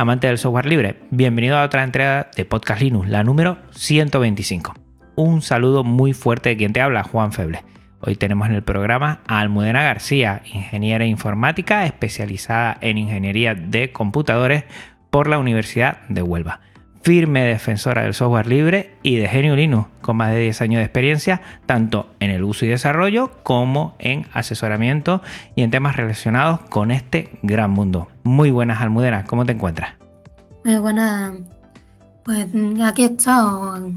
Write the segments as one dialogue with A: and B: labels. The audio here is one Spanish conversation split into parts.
A: Amantes del software libre. Bienvenido a otra entrega de Podcast Linux, la número 125. Un saludo muy fuerte de quien te habla, Juan Feble. Hoy tenemos en el programa a Almudena García, ingeniera informática especializada en ingeniería de computadores por la Universidad de Huelva firme defensora del software libre y de Genio Linux, con más de 10 años de experiencia, tanto en el uso y desarrollo como en asesoramiento y en temas relacionados con este gran mundo. Muy buenas, Almudena, ¿cómo te encuentras?
B: Muy buenas. Pues aquí he estado.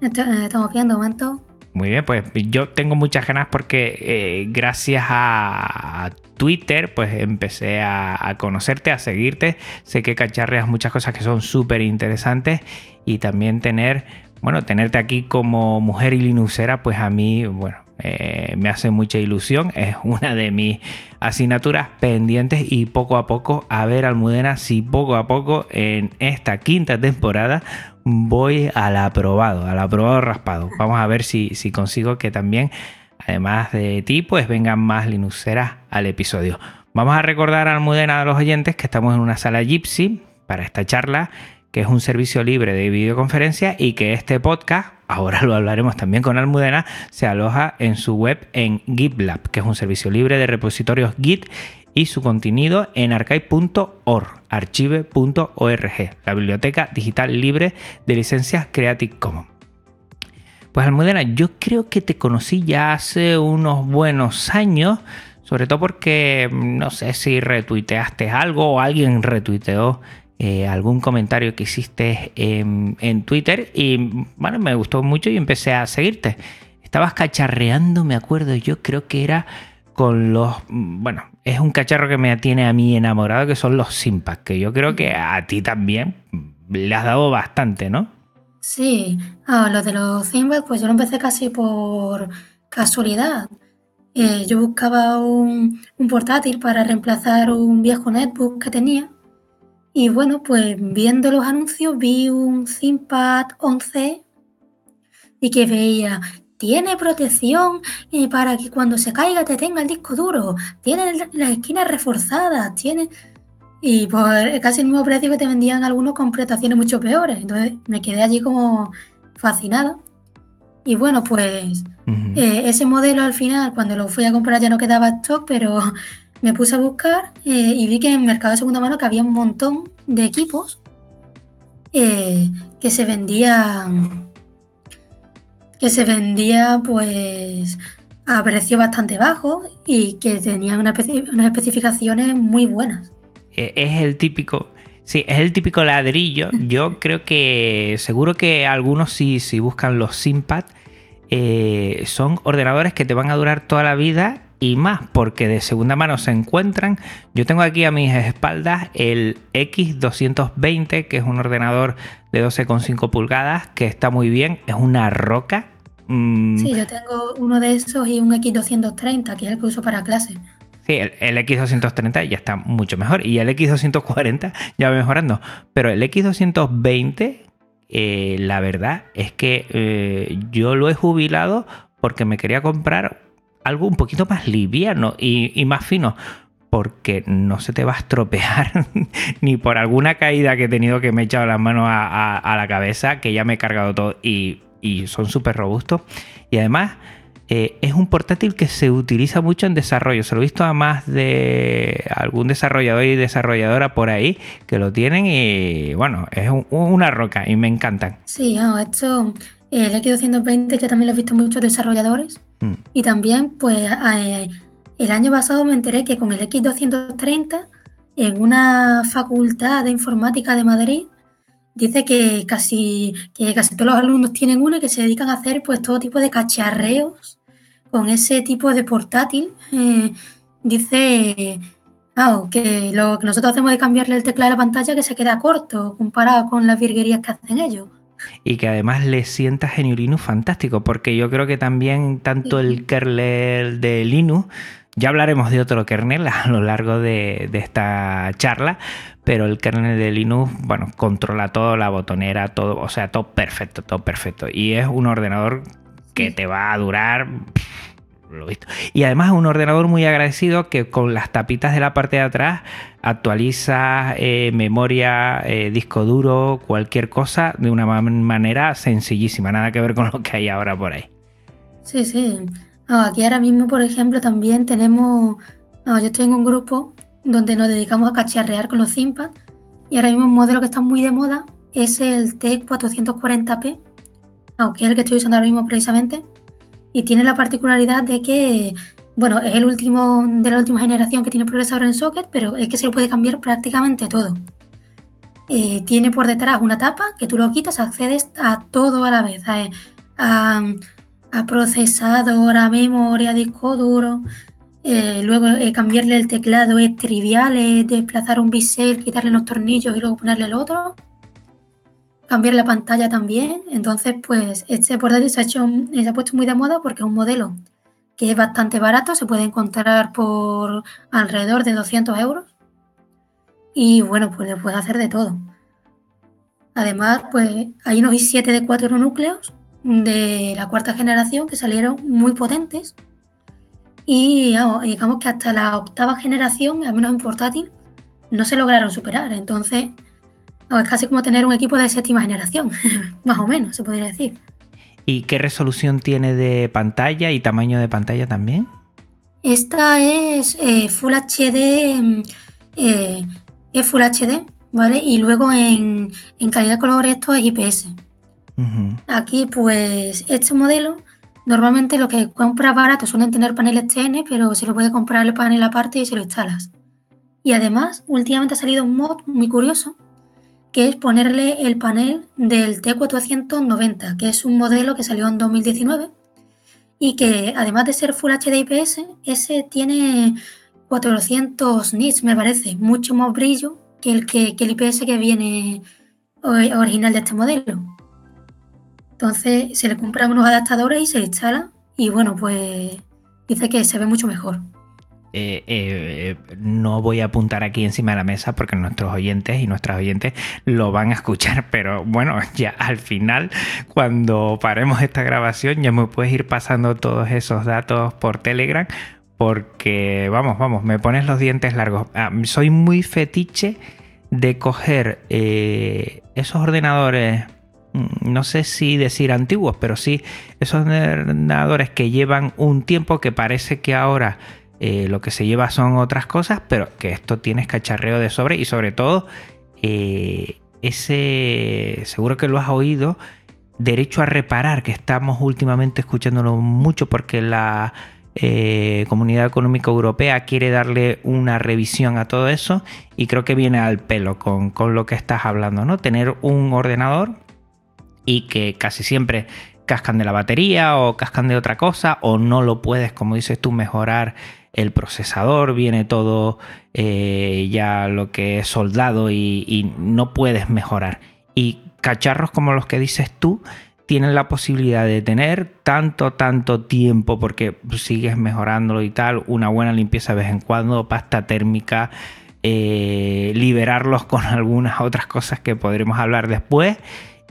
B: Estamos viendo momento.
A: Muy bien, pues yo tengo muchas ganas porque eh, gracias a Twitter, pues empecé a, conocerte, a seguirte. Sé que cacharreas muchas cosas que son súper interesantes y también tener, bueno, tenerte aquí como mujer y linuxera, pues a mí, bueno, eh, me hace mucha ilusión. Es una de mis asignaturas pendientes y poco a poco, a ver Almudena, si poco a poco en esta quinta temporada voy al aprobado, al aprobado raspado. Vamos a ver si, si consigo que también además de ti, pues vengan más Linuxeras al episodio. Vamos a recordar a Almudena a los oyentes que estamos en una sala Gypsy para esta charla, que es un servicio libre de videoconferencia y que este podcast, ahora lo hablaremos también con Almudena, se aloja en su web en GitLab, que es un servicio libre de repositorios Git y su contenido en archive.org, archive.org, la biblioteca digital libre de licencias Creative Commons. Pues Almudena, yo creo que te conocí ya hace unos buenos años, sobre todo porque mm, no sé si retuiteaste algo o alguien retuiteó eh, algún comentario que hiciste en, Twitter y bueno, me gustó mucho y empecé a seguirte. Estabas cacharreando, me acuerdo, yo creo que era con los, bueno, es un cacharro que me tiene a mí enamorado, que son los Simpac, que yo creo que a ti también le has dado bastante, ¿no?
B: Sí, ah, lo de los ThinkPad, pues yo lo empecé casi por casualidad. Eh, yo buscaba un, portátil para reemplazar un viejo netbook que tenía. Y bueno, pues viendo los anuncios vi un ThinkPad 11 y que veía, tiene protección eh, para que cuando se caiga te tenga el disco duro, tiene las esquinas reforzadas, tiene... Y por casi el mismo precio que te vendían algunos con prestaciones mucho peores. Entonces me quedé allí como fascinada. Y bueno, pues eh, ese modelo al final, cuando lo fui a comprar ya no quedaba stock, pero me puse a buscar eh, y vi que en el mercado de segunda mano que había un montón de equipos eh, que se vendían que se vendía pues a precio bastante bajo y que tenían unas especificaciones muy buenas.
A: Eh, es el típico. Sí, es el típico ladrillo. Yo creo que seguro que algunos si, si buscan los Simpad eh, son ordenadores que te van a durar toda la vida y más porque de segunda mano se encuentran. Yo tengo aquí a mis espaldas el X220 que es un ordenador de 12,5 pulgadas que está muy bien, es una roca.
B: Mm. Sí, yo tengo uno de esos y un X230 que es el que uso para clase.
A: Sí, el, X230 ya está mucho mejor y el X240 ya va mejorando. Pero el X220, eh, la verdad es que eh, yo lo he jubilado porque me quería comprar algo un poquito más liviano y, más fino. Porque no se te va a estropear ni por alguna caída que he tenido que me he echado las manos a, la cabeza, que ya me he cargado todo y, son súper robustos. Y además eh, es un portátil que se utiliza mucho en desarrollo. Se lo he visto a más de algún desarrollador y desarrolladora por ahí que lo tienen y bueno, es una roca y me encantan.
B: Sí, esto, el X220 que también lo he visto muchos desarrolladores mm. y también pues eh, el año pasado me enteré que con el X230 en una facultad de informática de Madrid dice que casi, que casi todos los alumnos tienen uno y que se dedican a hacer pues todo tipo de cacharreos con ese tipo de portátil. Eh, dice que lo que nosotros hacemos de cambiarle el teclado a la pantalla que se queda corto comparado con las virguerías que hacen ellos.
A: Y que además le sienta GNU Linux fantástico, porque yo creo que también tanto el kernel de Linux, ya hablaremos de otro kernel a lo largo de, de esta charla, pero el kernel de Linux, bueno, controla todo, la botonera, todo, o sea, todo perfecto, todo perfecto. Y es un ordenador que te va a durar lo visto. Y además un ordenador muy agradecido que con las tapitas de la parte de atrás actualiza eh, memoria, eh, disco duro, cualquier cosa de una manera sencillísima, nada que ver con lo que hay ahora por ahí.
B: Sí, sí. aquí ahora mismo, por ejemplo, también tenemos, yo estoy en un grupo donde nos dedicamos a cacharrear con los ThinkPad y ahora mismo un modelo que está muy de moda es el T440p, aunque es el que estoy usando ahora mismo precisamente y tiene la particularidad de que, bueno, es el último de la última generación que tiene procesador en socket, pero es que se lo puede cambiar prácticamente todo. Eh, tiene por detrás una tapa que tú lo quitas, accedes a todo a la vez, a, procesador, a memoria, a disco duro. Eh, luego eh, cambiarle el teclado es trivial, es desplazar un bisel, quitarle los tornillos y luego ponerle el otro cambiar la pantalla también. Entonces, pues este portátil se ha, hecho, se ha puesto muy de moda porque es un modelo que es bastante barato, se puede encontrar por alrededor de 200 euros. Y bueno, pues le puede hacer de todo. Además, pues hay unos i7 de 4 núcleos de la cuarta generación que salieron muy potentes. Y digamos que hasta la octava generación, al menos en portátil, no se lograron superar. Entonces, es casi como tener un equipo de séptima generación, más o menos, se podría decir.
A: ¿Y qué resolución tiene de pantalla y tamaño de pantalla también?
B: Esta es eh, Full HD, mm, eh, es Full HD, ¿vale? Y luego en, calidad de color esto es IPS. Aquí, pues, este modelo, normalmente lo que compras barato suelen tener paneles TN, pero se lo puede comprar el panel aparte y se lo instalas. Y además, últimamente ha salido un mod muy curioso, que es ponerle el panel del T490, que es un modelo que salió en 2019 y que además de ser Full HD IPS, ese tiene 400 nits, me parece, mucho más brillo que el, que, el IPS que viene original de este modelo. Entonces se le compran unos adaptadores y se instala y bueno, pues dice que se ve mucho mejor.
A: Eh, eh, no voy a apuntar aquí encima de la mesa porque nuestros oyentes y nuestras oyentes lo van a escuchar, pero bueno, ya al final, cuando paremos esta grabación, ya me puedes ir pasando todos esos datos por Telegram porque, vamos, vamos, me pones los dientes largos. Ah, soy muy fetiche de coger eh, esos ordenadores mm, no sé si decir antiguos, pero sí esos ordenadores que llevan un tiempo que parece que ahora eh, lo que se lleva son otras cosas, pero que esto tienes cacharreo de sobre y sobre todo eh, ese, seguro que lo has oído, derecho a reparar, que estamos últimamente escuchándolo mucho porque la eh, Comunidad Económica Europea quiere darle una revisión a todo eso y creo que viene al pelo con, con lo que estás hablando, ¿no? Tener un ordenador y que casi siempre cascan de la batería o cascan de otra cosa o no lo puedes, como dices tú, mejorar el procesador, viene todo eh, ya lo que es soldado y, no puedes mejorar. Y cacharros como los que dices tú tienen la posibilidad de tener tanto, tanto tiempo porque sigues mejorándolo y tal, una buena limpieza de vez en cuando, pasta térmica, eh, liberarlos con algunas otras cosas que podremos hablar después.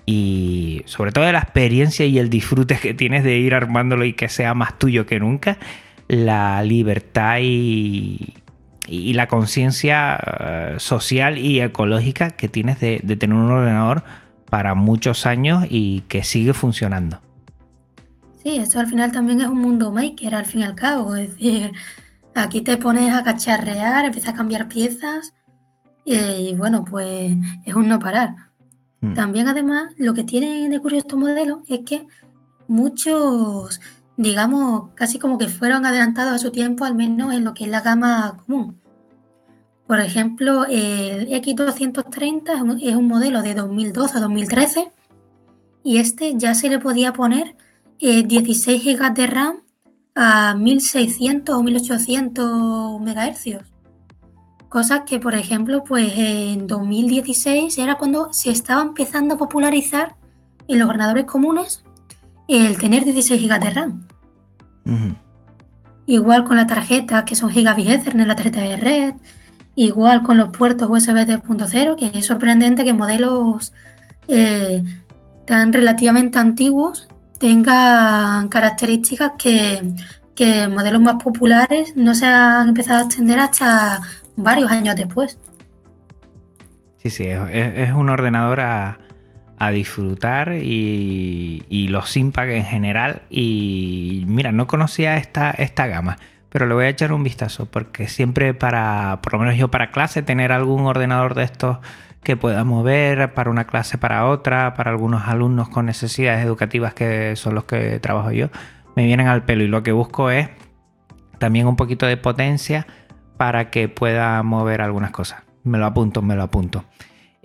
A: Y sobre todo de la experiencia y el disfrute que tienes de ir armándolo y que sea más tuyo que nunca la libertad y, la conciencia eh, social y ecológica que tienes de, tener un ordenador para muchos años y que sigue funcionando.
B: Sí, eso al final también es un mundo maker, al fin y al cabo. Es decir, aquí te pones a cacharrear, empiezas a cambiar piezas y, bueno, pues es un no parar. Mm. También además lo que tiene de curioso este modelo es que muchos digamos, casi como que fueron adelantados a su tiempo, al menos en lo que es la gama común. Por ejemplo, el X230 es un modelo de 2012 a 2013 y este ya se le podía poner 16 eh, GB de RAM a 1600 o 1800 MHz. Cosas que, por ejemplo, pues en 2016 era cuando se estaba empezando a popularizar en los ordenadores comunes el tener 16 GB de RAM. Igual con la tarjeta, que son gigabit Ethernet, la tarjeta de red. Igual con los puertos USB 3.0, que es sorprendente que modelos eh, tan relativamente antiguos tengan características que, modelos más populares no se han empezado a extender hasta varios años después.
A: Sí, sí, es, un ordenador a, disfrutar y, los Simpag en general. Y mira, no conocía esta, esta gama, pero le voy a echar un vistazo porque siempre para, por lo menos yo para clase, tener algún ordenador de estos que pueda mover para una clase para otra, para algunos alumnos con necesidades educativas que son los que trabajo yo, me vienen al pelo y lo que busco es también un poquito de potencia para que pueda mover algunas cosas. Me lo apunto, me lo apunto.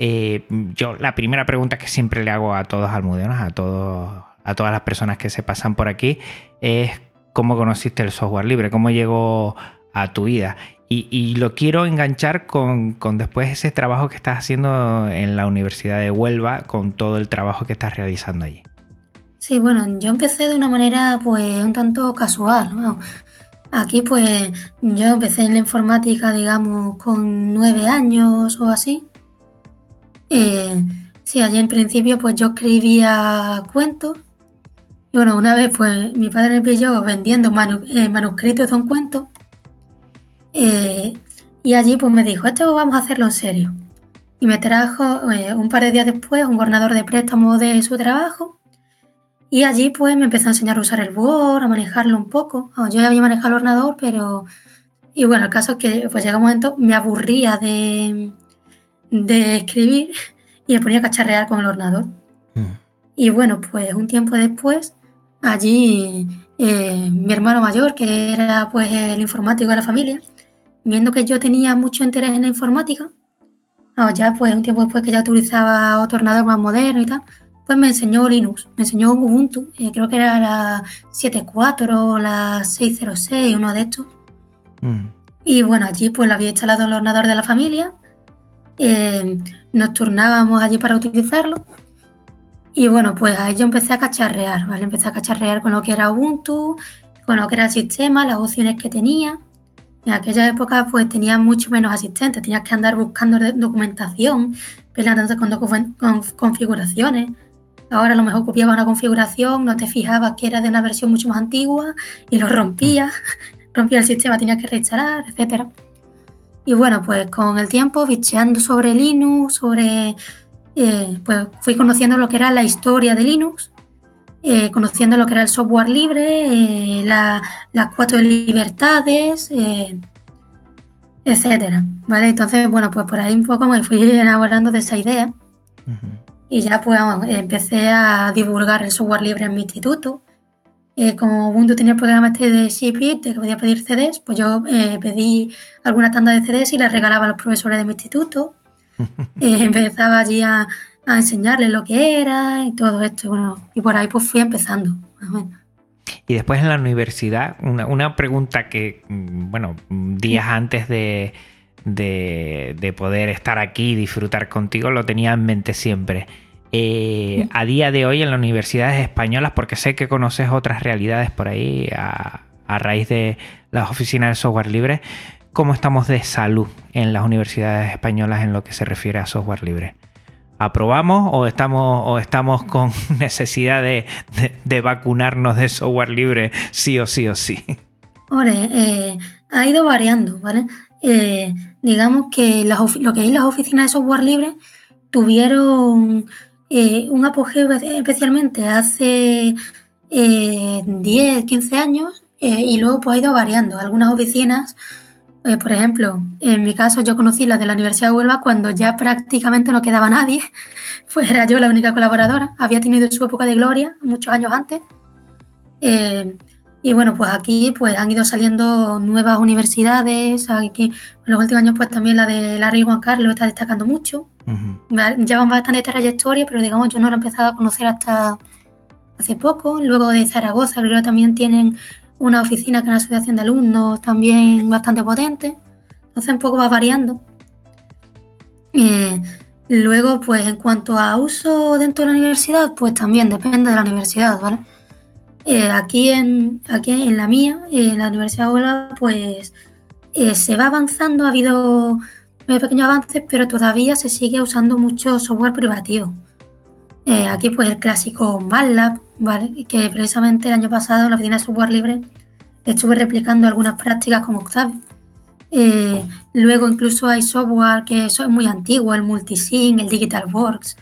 A: Eh, yo la primera pregunta que siempre le hago a todos almudenos, a todos, a todas las personas que se pasan por aquí, es cómo conociste el software libre, cómo llegó a tu vida. Y, lo quiero enganchar con, después ese trabajo que estás haciendo en la Universidad de Huelva, con todo el trabajo que estás realizando allí.
B: Sí, bueno, yo empecé de una manera pues un tanto casual. Aquí pues yo empecé en la informática, digamos, con nueve años o así. Eh, sí, allí en principio pues yo escribía cuentos. Y bueno, una vez pues mi padre me pilló vendiendo eh, manuscritos de un cuento eh, y allí pues me dijo, esto vamos a hacerlo en serio. Y me trajo eh, un par de días después un gobernador de préstamo de su trabajo. Y allí pues me empezó a enseñar a usar el Word, a manejarlo un poco. yo ya había manejado el ordenador, pero... Y bueno, el caso es que pues llega un momento, me aburría de, de escribir y me ponía a cacharrear con el ordenador. Mm. Y bueno, pues un tiempo después, allí eh, mi hermano mayor, que era pues el informático de la familia, viendo que yo tenía mucho interés en la informática, ya pues un tiempo después que ya utilizaba otro ordenador más moderno y tal, pues me enseñó Linux, me enseñó Ubuntu, eh, creo que era la 7.4 o la 6.06, uno de estos. Mm. Y bueno, allí pues lo había instalado el ordenador de la familia, eh, nos turnábamos allí para utilizarlo. Y bueno, pues ahí yo empecé a cacharrear, ¿vale? Empecé a cacharrear con lo que era Ubuntu, con lo que era el sistema, las opciones que tenía. En aquella época pues tenía mucho menos asistentes, tenías que andar buscando documentación, peleando con, con configuraciones. Ahora a lo mejor copiaba una configuración, no te fijabas que era de una versión mucho más antigua y lo rompía, rompía el sistema, tenías que reinstalar, etc. Y bueno, pues con el tiempo, bicheando sobre Linux, sobre, eh, pues fui conociendo lo que era la historia de Linux eh, conociendo lo que era el software libre, eh, las cuatro libertades, etcétera. ¿Vale? Entonces, bueno, pues por ahí un poco me fui enamorando de esa idea. Y ya pues empecé a divulgar el software libre en mi instituto. Como Ubuntu tenía el programa este de Shipit, que podía pedir CDs, pues yo pedí alguna tanda de CDs y les regalaba a los profesores de mi instituto. empezaba allí a, a enseñarle lo que era y todo esto. Bueno, y por ahí pues fui empezando.
A: Y después en la universidad, una, pregunta que, mm, bueno, días antes de, de, poder estar aquí y disfrutar contigo, lo tenía en mente siempre. Eh, a día de hoy en las universidades españolas, porque sé que conoces otras realidades por ahí a, a raíz de las oficinas de software libre, ¿cómo estamos de salud en las universidades españolas en lo que se refiere a software libre? aprobamos o estamos, o estamos con necesidad de, vacunarnos de software libre sí o sí o sí?
B: Eh, ha ido variando, ¿vale? Eh, digamos que lo que hay en las oficinas de software libre tuvieron eh, un apogeo especialmente hace 10, 15 años y luego pues ha ido variando. Algunas oficinas eh, por ejemplo, en mi caso yo conocí la de la Universidad de Huelva cuando ya prácticamente no quedaba nadie, pues era yo la única colaboradora, había tenido su época de gloria muchos años antes, eh, Y bueno, pues aquí pues han ido saliendo nuevas universidades, aquí en los últimos años pues también la de Larry Juan Carlos está destacando mucho. Llevan bastante trayectoria, pero digamos yo no lo he empezado a conocer hasta hace poco. Luego de Zaragoza, creo que también tienen una oficina que es una asociación de alumnos también bastante potente. Entonces un poco va variando. Eh, luego, pues en cuanto a uso dentro de la universidad, pues también depende de la universidad, ¿vale? Eh, aquí, en, aquí en la mía, en la Universidad de pues eh, se va avanzando, ha habido pequeños avances, pero todavía se sigue usando mucho software privativo. Eh, aquí pues el clásico MATLAB, ¿vale? que precisamente el año pasado en la oficina de software libre estuve replicando algunas prácticas con Octave. Eh, luego incluso hay software que es muy antiguo, el Multisync, el DigitalWorks.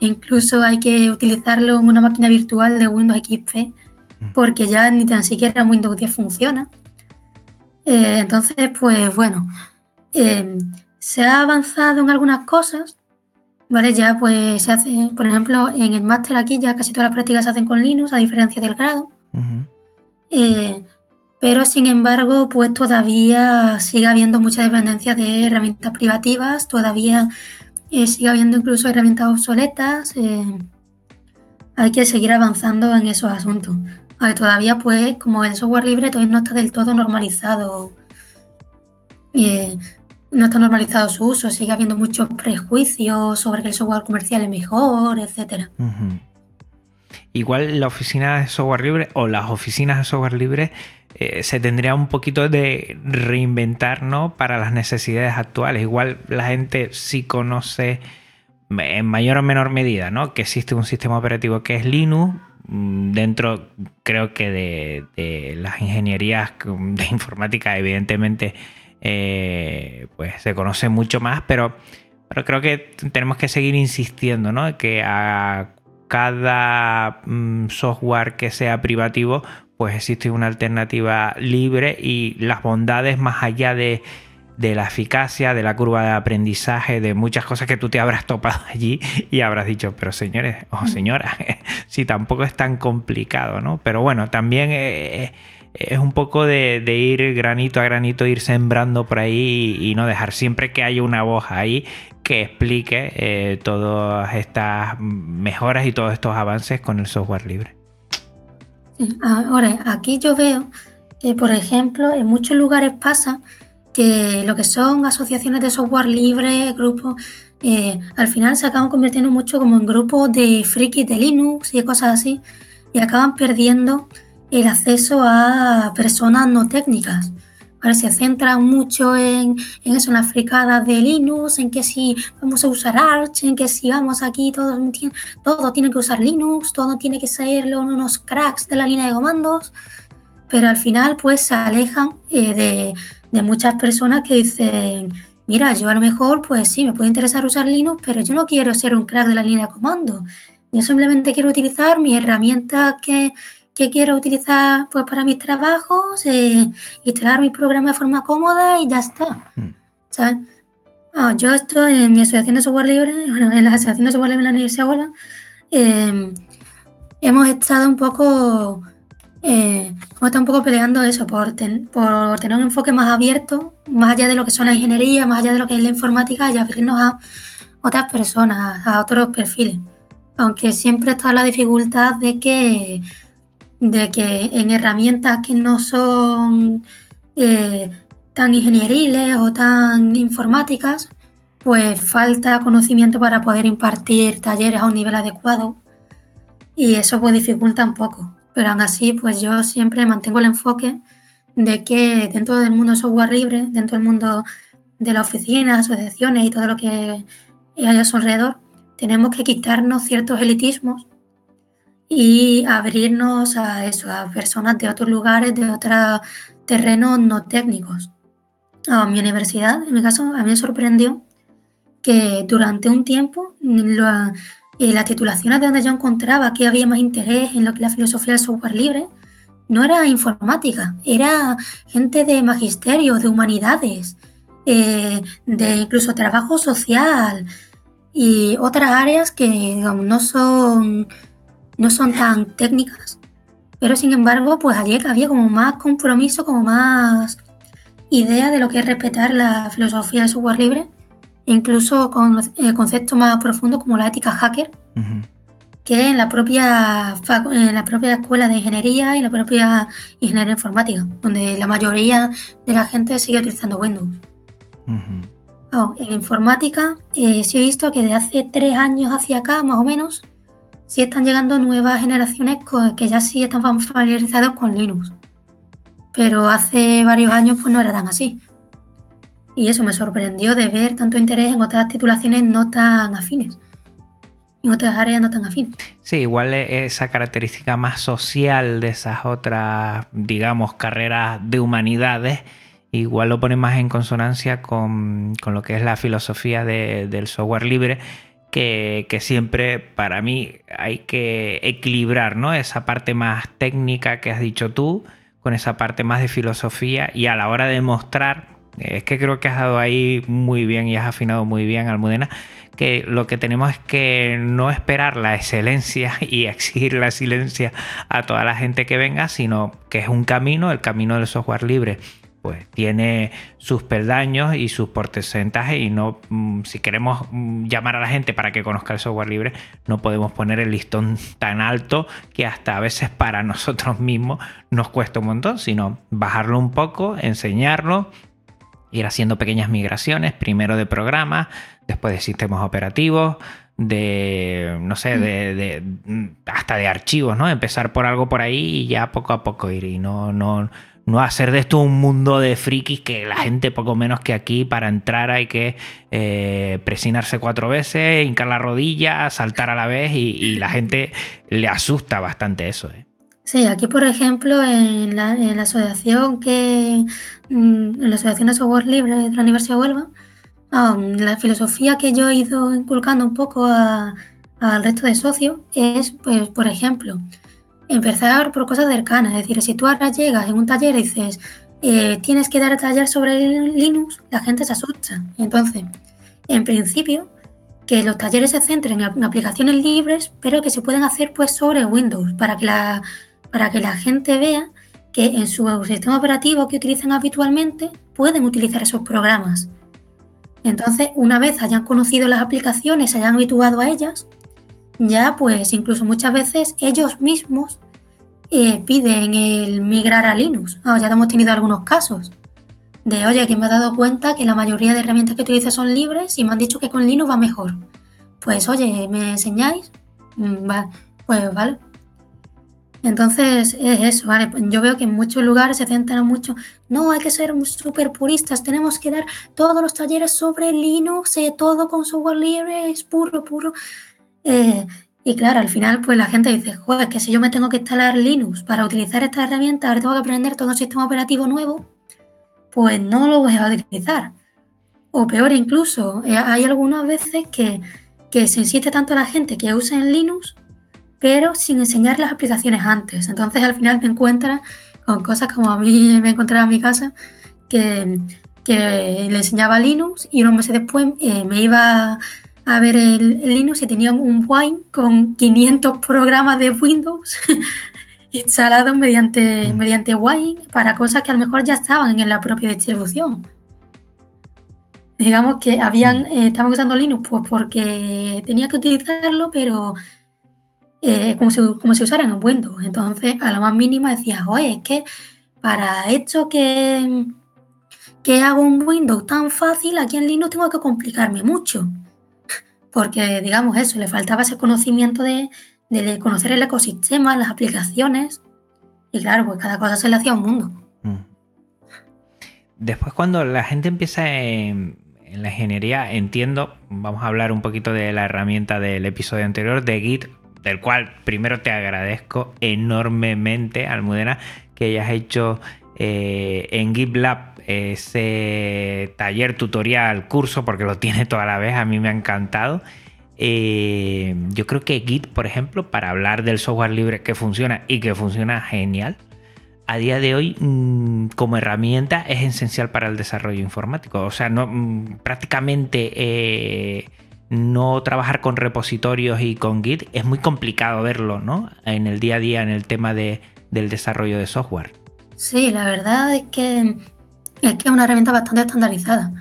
B: Incluso hay que utilizarlo en una máquina virtual de Windows XP. Porque ya ni tan siquiera Windows 10 funciona. Eh, entonces, pues bueno, se ha avanzado en algunas cosas, ¿vale? Ya pues se hace, por ejemplo, en el máster aquí ya casi todas las prácticas se hacen con Linux, a diferencia del grado. Eh, pero sin embargo, pues todavía sigue habiendo mucha dependencia de herramientas privativas, todavía eh, sigue habiendo incluso herramientas obsoletas. Eh, hay que seguir avanzando en esos asuntos. Todavía, pues, como el software libre todavía no está del todo normalizado no está normalizado su uso, sigue habiendo muchos prejuicios sobre que el software comercial es mejor, etcétera.
A: Igual la oficina de software libre o las oficinas de software libre eh, se tendría un poquito de reinventar ¿no? para las necesidades actuales. Igual la gente sí conoce en mayor o menor medida ¿no? que existe un sistema operativo que es Linux. Mm, dentro, creo que de, las ingenierías de informática, evidentemente, eh, pues se conoce mucho más, pero, pero creo que tenemos que seguir insistiendo, ¿no? Que a cada mm, software que sea privativo, pues existe una alternativa libre y las bondades más allá de, la eficacia, de la curva de aprendizaje, de muchas cosas que tú te habrás topado allí y habrás dicho, pero señores o oh, señora, si tampoco es tan complicado, ¿no? Pero bueno, también... Eh, es un poco de, ir granito a granito, ir sembrando por ahí y, no dejar siempre que haya una voz ahí que explique eh, todas estas mejoras y todos estos avances con el software libre.
B: Ahora, aquí yo veo que, por ejemplo, en muchos lugares pasa que lo que son asociaciones de software libre, grupos, eh, al final se acaban convirtiendo mucho como en grupos de frikis de Linux y cosas así, y acaban perdiendo el acceso a personas no técnicas. Se centra mucho en, en eso, en las fricadas de Linux, en que si vamos a usar Arch, en que si vamos aquí, todo, todo tiene que usar Linux, todo tiene que ser unos cracks de la línea de comandos, pero al final pues se alejan eh, de, de muchas personas que dicen, mira, yo a lo mejor pues sí, me puede interesar usar Linux, pero yo no quiero ser un crack de la línea de comandos. Yo simplemente quiero utilizar mi herramienta que, que quiero utilizar pues, para mis trabajos, eh, instalar mi programa de forma cómoda y ya está. Mm. Ah, yo estoy en mi asociación de software libre, bueno, en la asociación de software libre en la Universidad de eh, hemos estado un poco, eh, hemos estado un poco peleando eso, por, por tener un enfoque más abierto, más allá de lo que son la ingeniería, más allá de lo que es la informática y abrirnos a otras personas, a otros perfiles. Aunque siempre está la dificultad de que de que en herramientas que no son eh, tan ingenieriles o tan informáticas, pues falta conocimiento para poder impartir talleres a un nivel adecuado y eso pues dificulta un poco. Pero aún así, pues yo siempre mantengo el enfoque de que dentro del mundo software libre, dentro del mundo de la oficina, asociaciones y todo lo que hay a su alrededor, tenemos que quitarnos ciertos elitismos y abrirnos a eso, a personas de otros lugares, de otros terrenos no técnicos. A mi universidad, en mi caso, a mí me sorprendió que durante un tiempo eh, las titulaciones de donde yo encontraba que había más interés en lo que la filosofía del software libre. No era informática, era gente de magisterio, de humanidades, eh, de incluso trabajo social y otras áreas que no son no son tan técnicas, Pero sin embargo, pues allí había como más compromiso, como más idea de lo que es respetar la filosofía del software libre, incluso con eh, conceptos más profundos como la ética hacker, que en la, propia, en la propia escuela de ingeniería y la propia ingeniería informática, donde la mayoría de la gente sigue utilizando Windows. en informática eh, sí he visto que de hace tres años hacia acá, más o menos, sí están llegando nuevas generaciones que ya sí están familiarizados con Linux. Pero hace varios años pues no era tan así. Y eso me sorprendió de ver tanto interés en otras titulaciones no tan afines. En otras áreas no tan afines.
A: Sí, igual esa característica más social de esas otras, digamos, carreras de humanidades, igual lo pone más en consonancia con, lo que es la filosofía del software libre, que, que, siempre para mí hay que equilibrar ¿no? esa parte más técnica que has dicho tú con esa parte más de filosofía y a la hora de mostrar, es que creo que has dado ahí muy bien y has afinado muy bien, Almudena, que lo que tenemos es que no esperar la excelencia y exigir la silencia a toda la gente que venga, sino que es un camino, el camino del software libre. Pues tiene sus peldaños y sus porcentajes y no mm, si queremos mm, llamar a la gente para que conozca el software libre no podemos poner el listón tan alto que hasta a veces para nosotros mismos nos cuesta un montón sino bajarlo un poco enseñarlo ir haciendo pequeñas migraciones primero de programas después de sistemas operativos de no sé mm. de, hasta de archivos no empezar por algo por ahí y ya poco a poco ir y no no no hacer de esto un mundo de frikis que la gente poco menos que aquí para entrar hay que eh, presionarse cuatro veces, hincar la rodilla, saltar a la vez y, la gente le asusta bastante eso. ¿eh?
B: Sí, aquí por ejemplo en la, asociación que mm, en la asociación de software libre de la Universidad de Huelva, um, la filosofía que yo he ido inculcando un poco al resto de socios es, pues, por ejemplo, empezar por cosas cercanas. Es decir, si tú ahora llegas en un taller y dices, eh, tienes que dar taller sobre Linux, la gente se asusta. Entonces, en principio, que los talleres se centren en aplicaciones libres, pero que se pueden hacer pues sobre Windows, para que la, para que la gente vea que en su sistema operativo que utilizan habitualmente pueden utilizar esos programas. Entonces, una vez hayan conocido las aplicaciones, se hayan habituado a ellas, ya pues incluso muchas veces ellos mismos eh, piden el migrar a Linux. Ah, ya hemos tenido algunos casos de, oye, que me he dado cuenta que la mayoría de herramientas que utilizo son libres y me han dicho que con Linux va mejor. Pues, oye, ¿me enseñáis? Mm, pues vale. Entonces es eso, ¿vale? Yo veo que en muchos lugares se centran mucho, no, hay que ser súper puristas, tenemos que dar todos los talleres sobre Linux, eh, todo con software libre, es puro, puro. Eh, y claro, al final pues la gente dice, joder, que si yo me tengo que instalar Linux para utilizar esta herramienta, ahora tengo que aprender todo un sistema operativo nuevo, pues no lo voy a utilizar. O peor incluso, eh, hay algunas veces que, se insiste tanto a la gente que use en Linux, pero sin enseñar las aplicaciones antes. Entonces al final me encuentran con cosas como a mí me encontraba en mi casa, que, le enseñaba Linux y unos meses después eh, me iba a ver el, Linux y tenía un Wine con 500 programas de Windows instalados mediante, mm. mediante Wine para cosas que a lo mejor ya estaban en la propia distribución. Digamos que habían, mm. eh, estaban usando Linux pues porque tenía que utilizarlo, pero eh, como, si, como si usaran en Windows. Entonces, a la más mínima decía, oye, es que para esto que, que hago un Windows tan fácil, aquí en Linux tengo que complicarme mucho porque, digamos, eso, le faltaba ese conocimiento de, conocer el ecosistema, las aplicaciones, y claro, pues cada cosa se le hacía un mundo. Mm.
A: Después, cuando la gente empieza en, la ingeniería, entiendo, vamos a hablar un poquito de la herramienta del episodio anterior, de Git, del cual primero te agradezco enormemente, Almudena, que hayas hecho eh, en GitLab ese taller, tutorial, curso, porque lo tiene toda la vez, a mí me ha encantado. Eh, yo creo que Git, por ejemplo, para hablar del software libre que funciona y que funciona genial, a día de hoy mm, como herramienta es esencial para el desarrollo informático. O sea, no, mm, prácticamente eh, no trabajar con repositorios y con Git es muy complicado verlo, ¿no? En el día a día, en el tema de, del desarrollo de software.
B: Sí, la verdad es que es que es una herramienta bastante estandarizada.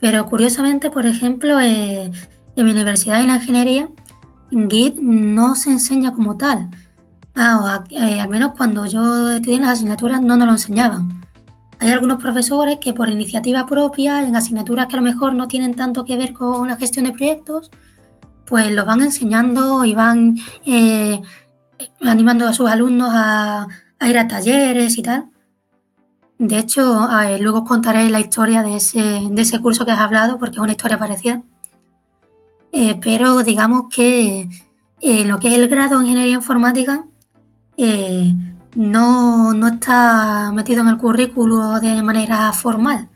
B: Pero curiosamente, por ejemplo, eh, en mi universidad de la ingeniería, Git no se enseña como tal. Ah, eh, al menos cuando yo estudié las asignaturas no nos lo enseñaban. Hay algunos profesores que por iniciativa propia, en asignaturas que a lo mejor no tienen tanto que ver con la gestión de proyectos, pues lo van enseñando y van eh, animando a sus alumnos a, ir a talleres y tal. De hecho, luego contaré la historia de ese, curso que has hablado porque es una historia parecida. Eh, pero digamos que eh, lo que es el grado en ingeniería informática no, no está metido en el currículo de manera formal.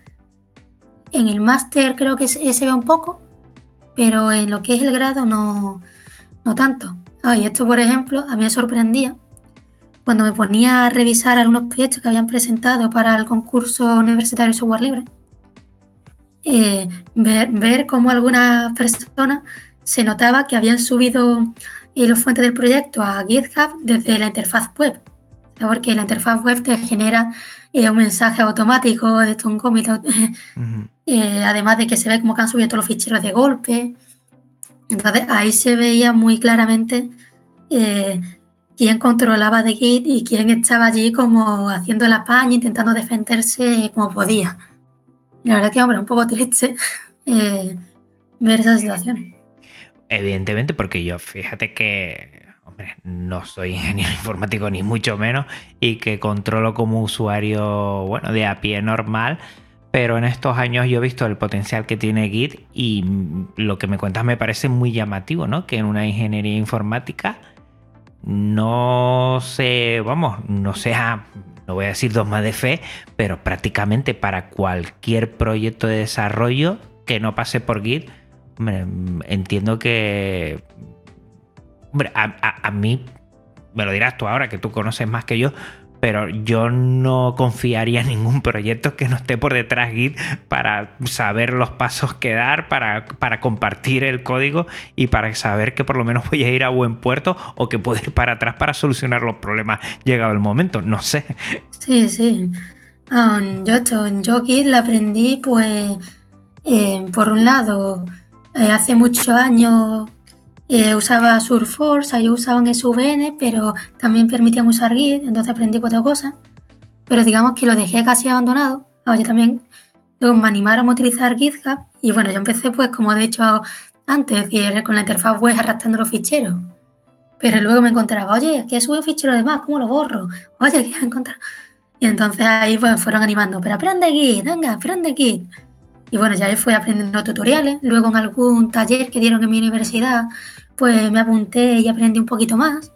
B: En el máster creo que se ve un poco, pero en lo que es el grado no, no tanto. Ah, y esto, por ejemplo, a mí me sorprendía cuando me ponía a revisar algunos proyectos que habían presentado para el concurso universitario de software libre. Eh, ver, ver cómo algunas personas se notaba que habían subido eh, los fuentes del proyecto a GitHub desde la interfaz web porque la interfaz web te genera eh, un mensaje automático de un commit, eh, además de que se ve como que han subido todos los ficheros de golpe. Entonces ahí se veía muy claramente eh, quién controlaba de Git y quién estaba allí como haciendo la paña, intentando defenderse como podía. la verdad que, hombre, un poco triste ver esa situación.
A: Evidentemente, porque yo, fíjate que no soy ingeniero informático ni mucho menos y que controlo como usuario, bueno, de a pie normal. Pero en estos años yo he visto el potencial que tiene Git y lo que me cuentas me parece muy llamativo, ¿no? Que en una ingeniería informática no se, vamos, no sea, no voy a decir dogma de fe, pero prácticamente para cualquier proyecto de desarrollo que no pase por Git, entiendo que Hombre, a, mí, me lo dirás tú ahora que tú conoces más que yo, pero yo no confiaría en ningún proyecto que no esté por detrás Git para saber los pasos que dar, para, para, compartir el código y para saber que por lo menos voy a ir a buen puerto o que puedo ir para atrás para solucionar los problemas llegado el momento. No sé.
B: Sí, sí. Um, yo, yo Git la aprendí pues eh, por un lado eh, hace muchos años eh, usaba Surforce, ahí usaban SVN, pero también permitían usar Git, entonces aprendí cuatro cosas. Pero digamos que lo dejé casi abandonado. Ahora también luego me animaron a utilizar GitHub y bueno, yo empecé pues como de hecho antes, con la interfaz web arrastrando los ficheros. Pero luego me encontraba, oye, que sube un fichero de más, ¿cómo lo borro? Oye, que he encontrado. Y entonces ahí pues fueron animando, pero aprende Git, venga, aprende Git. Y bueno, ya fui aprendiendo tutoriales, luego en algún taller que dieron en mi universidad, pues me apunté y aprendí un poquito más.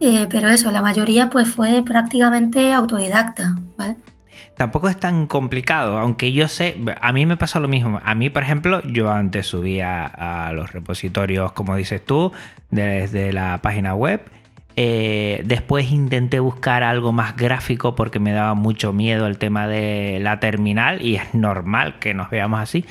B: Eh, pero eso, la mayoría pues fue prácticamente autodidacta.
A: Tampoco es tan complicado, aunque yo sé, a mí me pasa lo mismo. A mí, por ejemplo, yo antes subía a los repositorios, como dices tú, desde la página web. Eh, después intenté buscar algo más gráfico porque me daba mucho miedo el tema de la terminal y es normal que nos veamos así.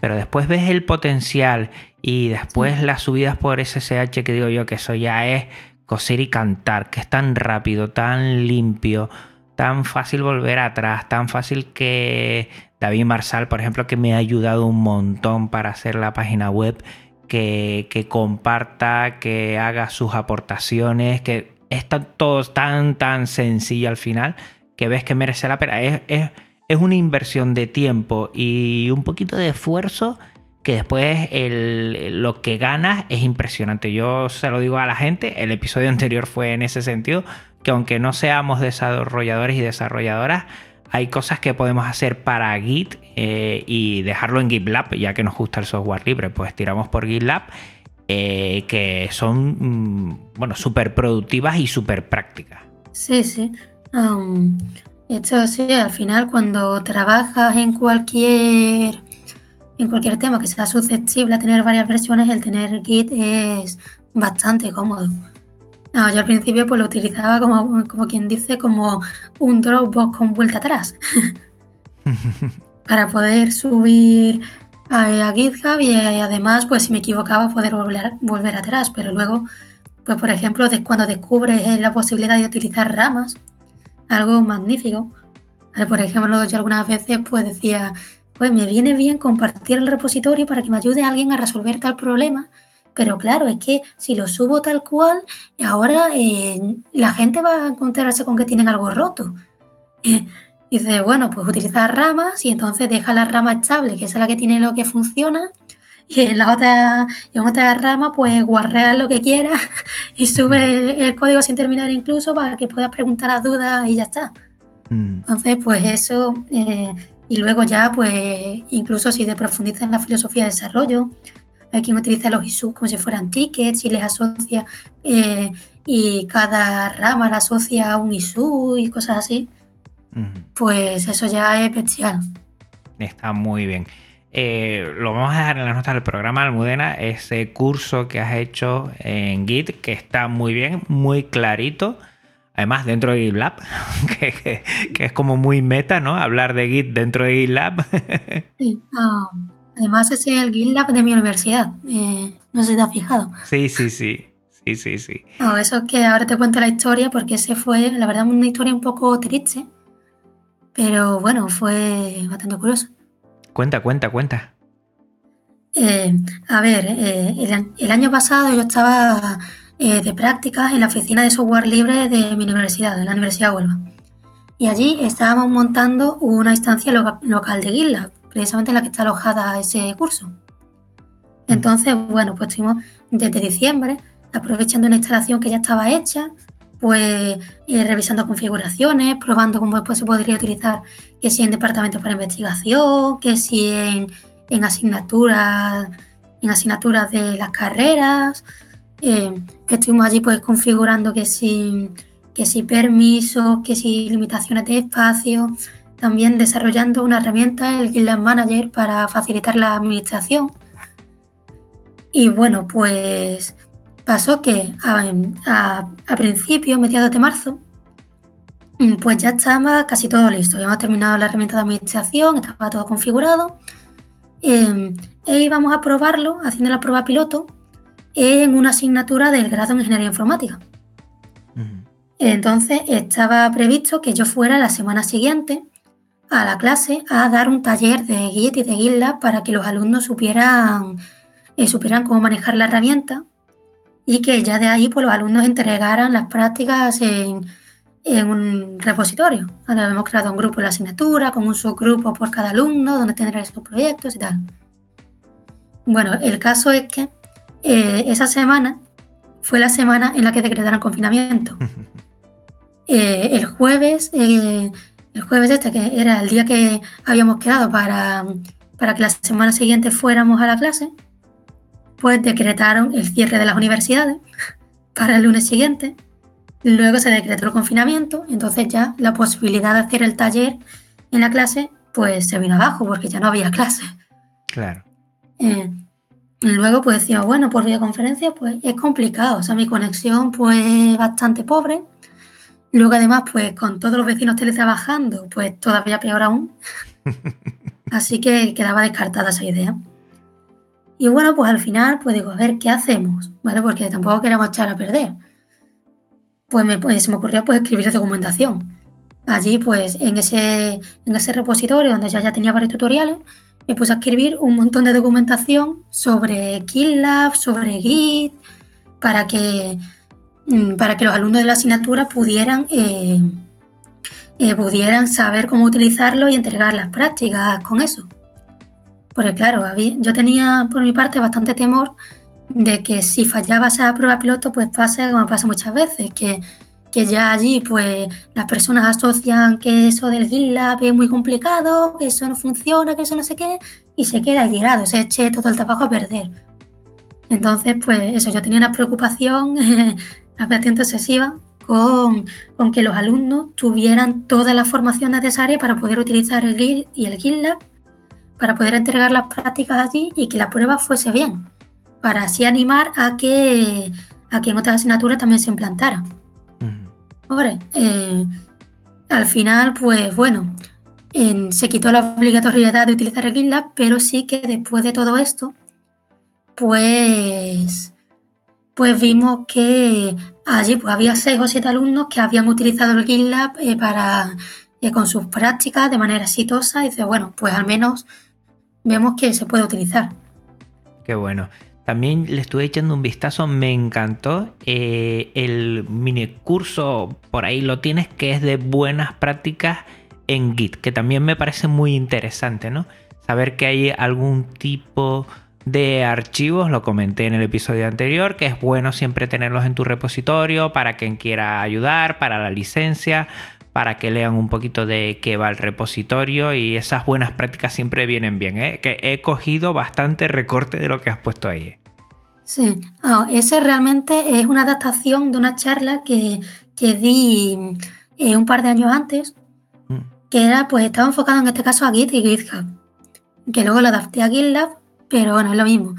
A: Pero después ves el potencial y después las subidas por SSH que digo yo que eso ya es coser y cantar, que es tan rápido, tan limpio, tan fácil volver atrás, tan fácil que David Marsal, por ejemplo, que me ha ayudado un montón para hacer la página web, que, comparta, que haga sus aportaciones, que es todo tan, tan sencillo al final que ves que merece la pena. Es, es, es una inversión de tiempo y un poquito de esfuerzo que después lo que ganas es impresionante. Yo se lo digo a la gente, el episodio anterior fue en ese sentido, que aunque no seamos desarrolladores y desarrolladoras, hay cosas que podemos hacer para Git eh, y dejarlo en GitLab, ya que nos gusta el software libre, pues tiramos por GitLab, eh, que son, mm, bueno, súper productivas y súper prácticas.
B: Sí, sí. Um, esto sí, al final cuando trabajas en cualquier en cualquier tema que sea susceptible a tener varias versiones, el tener Git es bastante cómodo. Yo al principio pues lo utilizaba como, como quien dice, como un Dropbox con vuelta atrás. para poder subir a, GitHub y, además, pues si me equivocaba, poder volver, volver atrás. Pero luego pues por ejemplo, de cuando descubres la posibilidad de utilizar ramas, algo magnífico. Por ejemplo, yo algunas veces pues decía, pues me viene bien compartir el repositorio para que me ayude a alguien a resolver tal problema, pero claro, es que si lo subo tal cual, ahora eh, la gente va a encontrarse con que tienen algo roto. Eh, dice, bueno, pues utiliza ramas y entonces deja la rama estable, que es la que tiene lo que funciona, y en la otra, en otra rama, pues guarrear lo que quieras y sube el, código sin terminar incluso para que puedas preguntar las dudas y ya está. Mm. Entonces, pues eso, eh, y luego ya, pues incluso si te profundizas en la filosofía de desarrollo, hay quien utiliza los ISU como si fueran tickets y les asocia eh, y cada rama la asocia a un ISU y cosas así. Pues eso ya es especial.
A: Está muy bien. Eh, lo vamos a dejar en las notas del programa Almudena, ese curso que has hecho en Git, que está muy bien, muy clarito. Además, dentro de GitLab, que, es como muy meta, ¿no? Hablar de Git dentro de GitLab.
B: sí, ah, Además, ese es el GitLab de mi universidad. Eh, no sé si te has fijado.
A: Sí, sí, sí. Sí, sí, sí.
B: No, eso es que ahora te cuento la historia porque ese fue, la verdad, una historia un poco triste. Pero bueno, fue bastante curioso.
A: Cuenta, cuenta, cuenta.
B: Eh, a ver, eh, el, año pasado yo estaba de prácticas en la oficina de software libre de mi universidad, de la Universidad de Huelva. Y allí estábamos montando una instancia local de GitLab precisamente la que está alojada ese curso. Entonces, bueno, pues estuvimos desde diciembre aprovechando una instalación que ya estaba hecha, pues eh, revisando configuraciones, probando cómo después se podría utilizar, que si en departamentos para investigación, que si en, asignaturas, en asignaturas de las carreras, eh, que estuvimos allí pues configurando que si, que si permisos, que si limitaciones de espacio, también desarrollando una herramienta, el GitLab Manager, para facilitar la administración. Y bueno, pues pasó que a, principios, mediados de marzo, pues ya estaba casi todo listo. Ya hemos terminado la herramienta de administración, estaba todo configurado. Eh, e íbamos a probarlo haciendo la prueba piloto en una asignatura del grado en Ingeniería Informática. Entonces estaba previsto que yo fuera la semana siguiente a la clase a dar un taller de Git y de GitLab para que los alumnos supieran, eh, supieran cómo manejar la herramienta y que ya de ahí pues, los alumnos entregaran las prácticas en, un repositorio. Ahora hemos creado un grupo en la asignatura con un subgrupo por cada alumno donde tendrán estos proyectos y tal. Bueno, el caso es que eh, esa semana fue la semana en la que decretaron confinamiento. Eh, el jueves el jueves este, que era el día que habíamos quedado para, para que la semana siguiente fuéramos a la clase, pues decretaron el cierre de las universidades para el lunes siguiente. Luego se decretó el confinamiento, entonces ya la posibilidad de hacer el taller en la clase, pues se vino abajo porque ya no había clase.
A: Claro.
B: Eh, luego pues decía, bueno, por videoconferencia pues es complicado, o sea, mi conexión pues bastante pobre Luego además, pues con todos los vecinos teletrabajando, pues todavía peor aún. Así que quedaba descartada esa idea. Y bueno, pues al final, pues digo, a ver, ¿qué hacemos? ¿Vale? Porque tampoco queremos echar a perder. Pues, me, pues se me ocurrió pues escribir documentación. Allí, pues en ese, en ese repositorio donde ya, ya tenía varios tutoriales, me puse a escribir un montón de documentación sobre GitLab, sobre Git, para que para que los alumnos de la asignatura pudieran, eh, eh, pudieran saber cómo utilizarlo y entregar las prácticas con eso. Porque claro, yo tenía por mi parte bastante temor de que si fallaba esa prueba piloto, pues pase como pasa muchas veces, que, que ya allí pues las personas asocian que eso del GitLab es muy complicado, que eso no funciona, que eso no sé qué, y se queda tirado, se eche todo el trabajo a perder. Entonces, pues eso, yo tenía una preocupación la vertiente excesiva con, con, que los alumnos tuvieran toda la formación necesaria para poder utilizar el GIL y el GitLab, para poder entregar las prácticas allí y que la prueba fuese bien, para así animar a que, a que en otras asignaturas también se implantara. Eh, al final, pues bueno, se quitó la obligatoriedad de utilizar el GitLab, pero sí que después de todo esto, pues pues vimos que allí pues, había seis o siete alumnos que habían utilizado el GitLab eh, para, eh, con sus prácticas de manera exitosa y dice, bueno, pues al menos vemos que se puede utilizar.
A: Qué bueno. También le estuve echando un vistazo, me encantó eh, el mini curso, por ahí lo tienes, que es de buenas prácticas en Git, que también me parece muy interesante, ¿no? Saber que hay algún tipo de archivos, lo comenté en el episodio anterior, que es bueno siempre tenerlos en tu repositorio para quien quiera ayudar, para la licencia, para que lean un poquito de qué va el repositorio y esas buenas prácticas siempre vienen bien. ¿eh? Que he cogido bastante recorte de lo que has puesto ahí. ¿eh?
B: Sí, ah, ese realmente es una adaptación de una charla que, que di eh, un par de años antes, mm. que era, pues estaba enfocado en este caso a Git y GitHub, que luego lo adapté a GitLab, pero bueno, es lo mismo.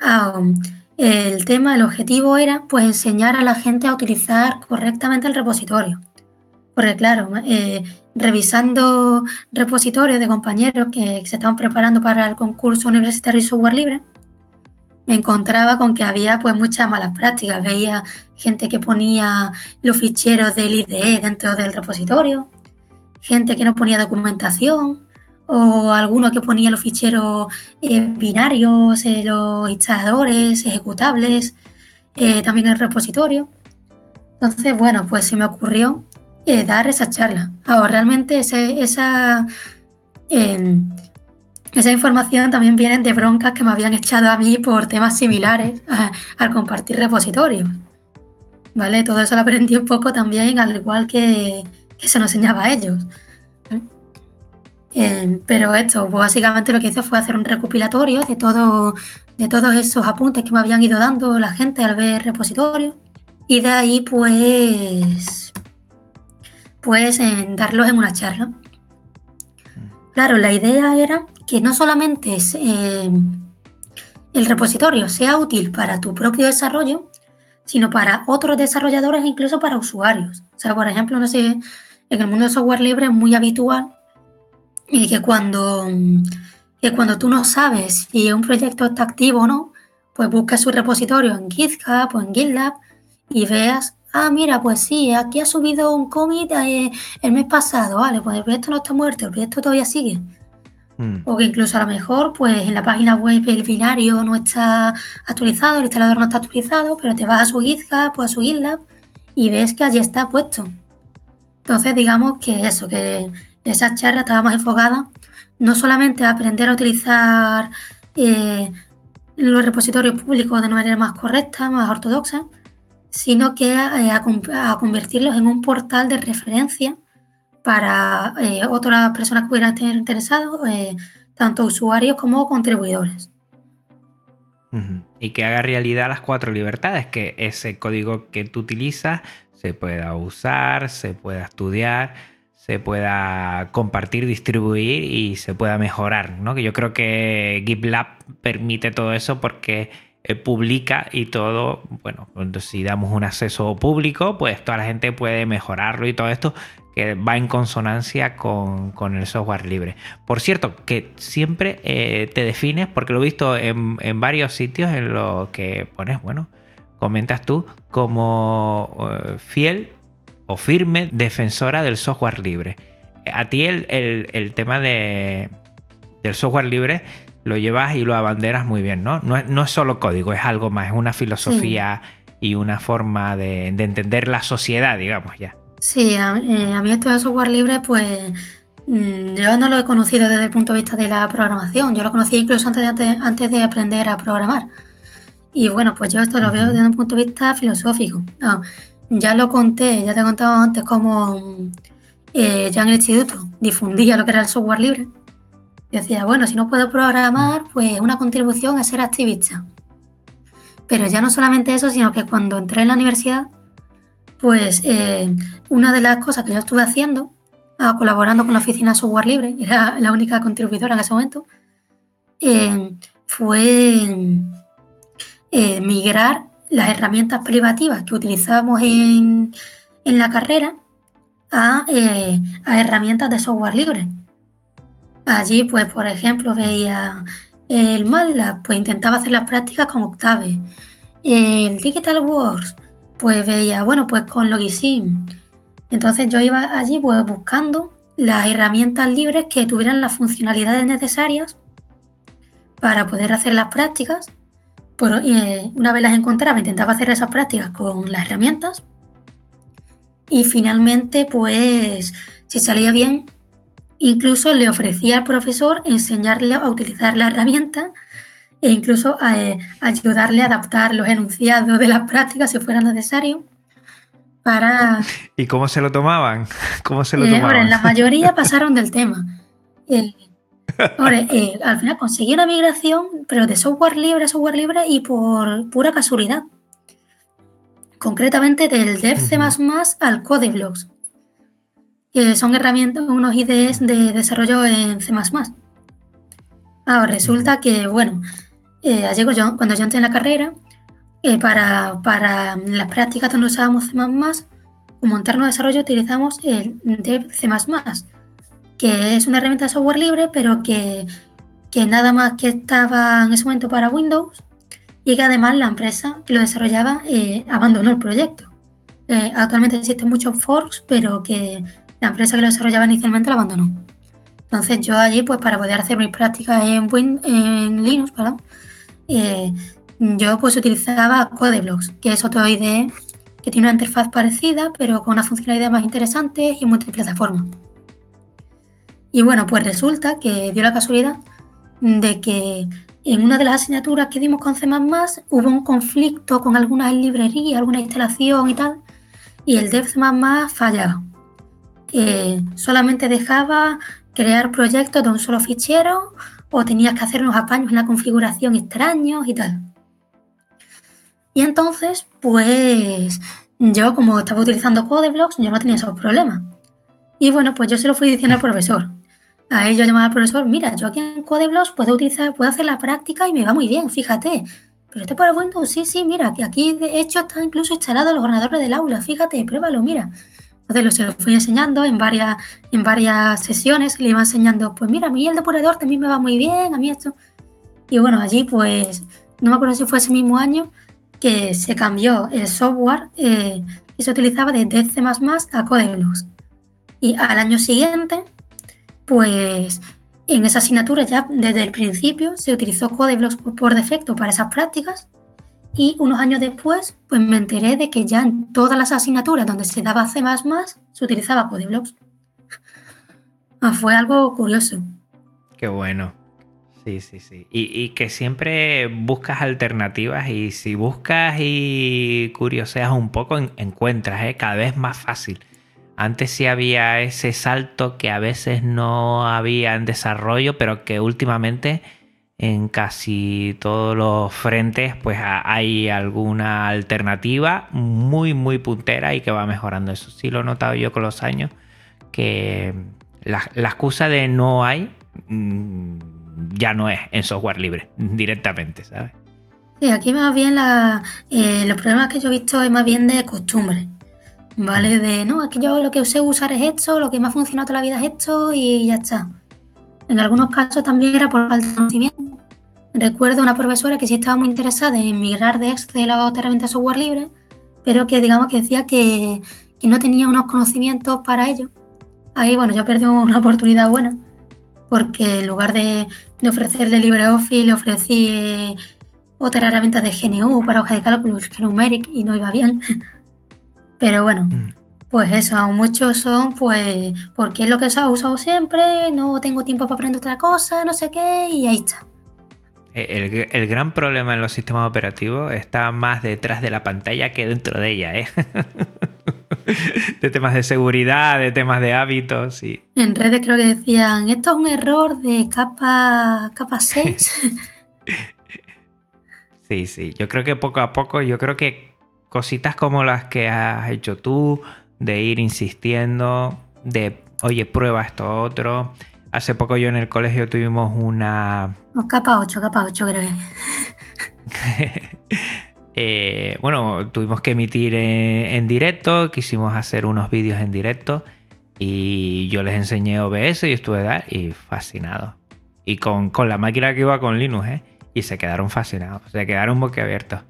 B: Ah, el tema, el objetivo era pues enseñar a la gente a utilizar correctamente el repositorio. Porque claro, eh, revisando repositorios de compañeros que se estaban preparando para el concurso universitario de software libre, me encontraba con que había pues muchas malas prácticas. Veía gente que ponía los ficheros del IDE dentro del repositorio, gente que no ponía documentación, o alguno que ponía los ficheros eh, binarios, eh, los instaladores, ejecutables, también el repositorio. Entonces, bueno, pues se me ocurrió dar esa charla. Ahora, realmente esa, em, esa información también viene de broncas que me habían echado a mí por temas similares al compartir repositorios. ¿Vale? Todo eso lo aprendí un poco también, al igual que, se nos enseñaba a ellos. Em, pero esto, pues, básicamente lo que hice fue hacer un recopilatorio de, todo, de todos esos apuntes que me habían ido dando la gente al ver repositorios. Y de ahí, pues, pues en darlos en una charla. Claro, la idea era que no solamente eh, el repositorio sea útil para tu propio desarrollo, sino para otros desarrolladores e incluso para usuarios. O sea, por ejemplo, no sé, en el mundo del software libre es muy habitual y que cuando, que cuando tú no sabes si un proyecto está activo o no, pues busques su repositorio en GitHub o en GitLab y veas Ah, mira, pues sí, aquí ha subido un commit eh, el mes pasado, vale, pues el proyecto no está muerto, el proyecto todavía sigue. Hmm. O que incluso a lo mejor, pues en la página web el binario no está actualizado, el instalador no está actualizado, pero te vas a su GitHub o a su GitLab y ves que allí está puesto. Entonces, digamos que eso, que esa charla estaba más enfocada no solamente a aprender a utilizar eh, los repositorios públicos de manera más correcta, más ortodoxa, sino que eh, a, convertirlos en un portal de referencia para eh, otras personas que pudieran estar interesados, eh, tanto usuarios como contribuidores.
A: Y que haga realidad las cuatro libertades, que ese código que tú utilizas se pueda usar, se pueda estudiar, se pueda compartir, distribuir y se pueda mejorar, ¿no? Que yo creo que GitLab permite todo eso porque eh, publica y todo, bueno, si damos un acceso público, pues toda la gente puede mejorarlo y todo esto que va en consonancia con, el software libre. Por cierto, que siempre eh, te defines, porque lo he visto en, varios sitios en los que pones, bueno, comentas tú, como eh, fiel o firme defensora del software libre. A ti el, el tema de, del software libre lo llevas y lo abanderas muy bien, ¿no? No, no es solo código, es algo más, es una filosofía y una forma de, entender la sociedad, digamos, ya.
B: Sí, a, eh, mí esto de software libre, pues mm, yo no lo he conocido desde el punto de vista de la programación, yo lo conocí incluso antes de, antes de aprender a programar. Y bueno, pues yo esto lo veo desde un punto de vista filosófico. Ya lo conté, ya te he contado antes cómo eh, ya en el instituto difundía lo que era el software libre decía, bueno, si no puedo programar, pues una contribución es ser activista. Pero ya no solamente eso, sino que cuando entré en la universidad, pues eh, una de las cosas que yo estuve haciendo, ah, colaborando con la oficina Software Libre, era la única contribuidora en ese momento, eh, fue eh, migrar las herramientas privativas que utilizábamos en, la carrera a, a herramientas de software libre. Allí, pues, por ejemplo, veía el MATLAB, pues intentaba hacer las prácticas con Octave. El Digital Wars, pues veía, bueno, pues con Logisim. Entonces yo iba allí pues buscando las herramientas libres que tuvieran las funcionalidades necesarias para poder hacer las prácticas. Por, eh, una vez las encontraba, intentaba hacer esas prácticas con las herramientas. Y finalmente, pues, si salía bien, incluso le ofrecía al profesor enseñarle a utilizar la herramienta e incluso eh, ayudarle a adaptar los enunciados de las prácticas si fuera necesario. Para...
A: ¿Y cómo se lo tomaban? ¿Cómo se lo eh,
B: tomaban? la mayoría pasaron del tema. Eh, al final conseguí una migración, pero de software libre a software libre y por pura casualidad. Concretamente del Dev C++ al CodeBlocks, que son herramientas, unos IDEs de desarrollo en C++. Ahora resulta que, bueno, eh, yo, cuando yo entré en la carrera, eh, para, para, las prácticas donde usábamos C++, como montarnos desarrollo utilizamos el Dev C++, que es una herramienta de software libre, pero que, que nada más que estaba en ese momento para Windows y que además la empresa que lo desarrollaba eh, abandonó el proyecto. Eh, actualmente existen muchos forks, pero que la empresa que lo desarrollaba inicialmente lo abandonó. Entonces yo allí, pues para poder hacer mis prácticas en, Linux, eh, yo pues utilizaba CodeBlocks, que es otro IDE que tiene una interfaz parecida, pero con una funcionalidad más interesante y multiplataforma. Y bueno, pues resulta que dio la casualidad de que en una de las asignaturas que dimos con C++ hubo un conflicto con alguna librería, alguna instalación y tal, y el dev C++ fallaba. solamente dejaba crear proyectos de un solo fichero o tenías que hacer unos apaños en la configuración extraños y tal. Y entonces, pues yo como estaba utilizando CodeBlocks, yo no tenía esos problemas. Y bueno, pues yo se lo fui diciendo al profesor. A él yo llamaba al profesor, mira, yo aquí en CodeBlocks puedo utilizar, puedo hacer la práctica y me va muy bien, fíjate. Pero este para Windows, sí, sí, mira, que aquí de hecho está incluso instalado los ordenadores del aula, fíjate, pruébalo, mira. Entonces se lo fui enseñando en varias, en varias sesiones, le iba enseñando, pues mira, a mí el depurador también me va muy bien, a mí esto. Y bueno, allí pues, no me acuerdo si fue ese mismo año que se cambió el software eh, y se utilizaba de C++ a CodeBlocks. Y al año siguiente pues en esa asignatura ya desde el principio se utilizó CodeBlocks por defecto para esas prácticas y unos años después pues me enteré de que ya en todas las asignaturas donde se daba C++ se utilizaba CodeBlocks. Ah, fue algo curioso.
A: Qué bueno. Sí, sí, sí. Y, y, que siempre buscas alternativas y si buscas y curioseas un poco, encuentras, ¿eh? cada vez más fácil. Antes sí había ese salto que a veces no había en desarrollo, pero que últimamente en casi todos los frentes pues hay alguna alternativa muy muy puntera y que va mejorando. Eso sí lo he notado yo con los años, que la, excusa de no hay mm, ya no es en software libre directamente, ¿sabes?
B: Sí, aquí más bien eh, los problemas que yo he visto es más bien de costumbre. ¿Vale? De, no, es que yo lo que sé usar es esto, lo que me ha funcionado toda la vida es esto y ya está. En algunos casos también era por falta de conocimiento. Recuerdo una profesora que sí estaba muy interesada en migrar de Excel a otra herramienta de software libre, pero que digamos que decía que, no tenía unos conocimientos para ello. Ahí, bueno, yo perdí una oportunidad buena, porque en lugar de, de ofrecerle LibreOffice, le ofrecí eh, otra herramienta de GNU para hoja de cálculo, Numeric, y no iba bien. Pero bueno, mm. pues eso, aún muchos son, pues, porque es lo que he usado siempre, no tengo tiempo para aprender otra cosa, no sé qué, y ahí está.
A: Eh, el, gran problema en los sistemas operativos está más detrás de la pantalla que dentro de ella, ¿eh? de temas de seguridad, de temas de hábitos. Y...
B: En redes creo que decían, esto es un error de capa, capa 6.
A: sí, sí, yo creo que poco a poco, yo creo que cositas como las que has hecho tú, de ir insistiendo, de, oye, prueba esto otro. Hace poco yo en el colegio tuvimos una...
B: capa 8, capa 8 creo
A: que. Eh, bueno, tuvimos que emitir en, directo, quisimos hacer unos vídeos en directo y yo les enseñé OBS y estuve dar y fascinado. Y con, con, la máquina que iba con Linux, ¿eh? Y se quedaron fascinados, se quedaron boquiabiertos.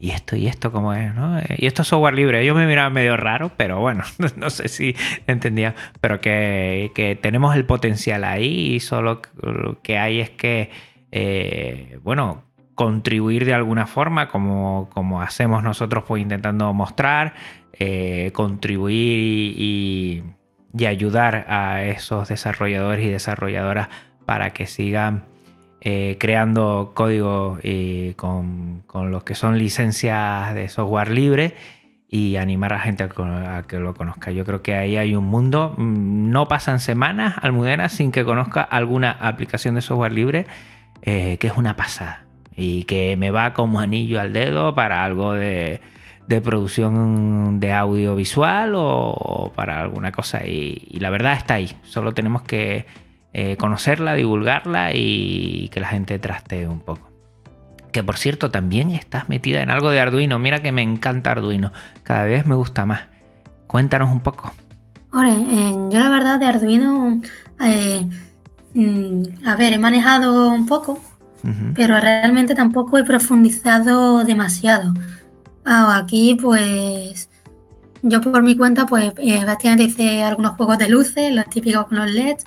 A: ¿Y esto y esto cómo es? ¿no? Y esto es software libre. Yo me miraba medio raro, pero bueno, no sé si entendía. Pero que, que tenemos el potencial ahí y solo lo que hay es que, eh, bueno, contribuir de alguna forma, como, como hacemos nosotros pues intentando mostrar, eh, contribuir y, ayudar a esos desarrolladores y desarrolladoras para que sigan eh, creando código eh, con, con los que son licencias de software libre y animar a la gente a, que lo conozca. Yo creo que ahí hay un mundo. Mm, no pasan semanas, Almudena, sin que conozca alguna aplicación de software libre, que es una pasada y que me va como anillo al dedo para algo de, producción de audiovisual o, para alguna cosa. Y, la verdad está ahí. Solo tenemos que eh, conocerla, divulgarla y que la gente traste un poco. Que por cierto, también estás metida en algo de Arduino. Mira que me encanta Arduino. Cada vez me gusta más. Cuéntanos un poco.
B: Eh, yo la verdad de Arduino, eh, mm, a ver, he manejado un poco pero realmente tampoco he profundizado demasiado. Ah, aquí pues yo por mi cuenta pues eh, básicamente hice algunos juegos de luces, los típicos con los LEDs.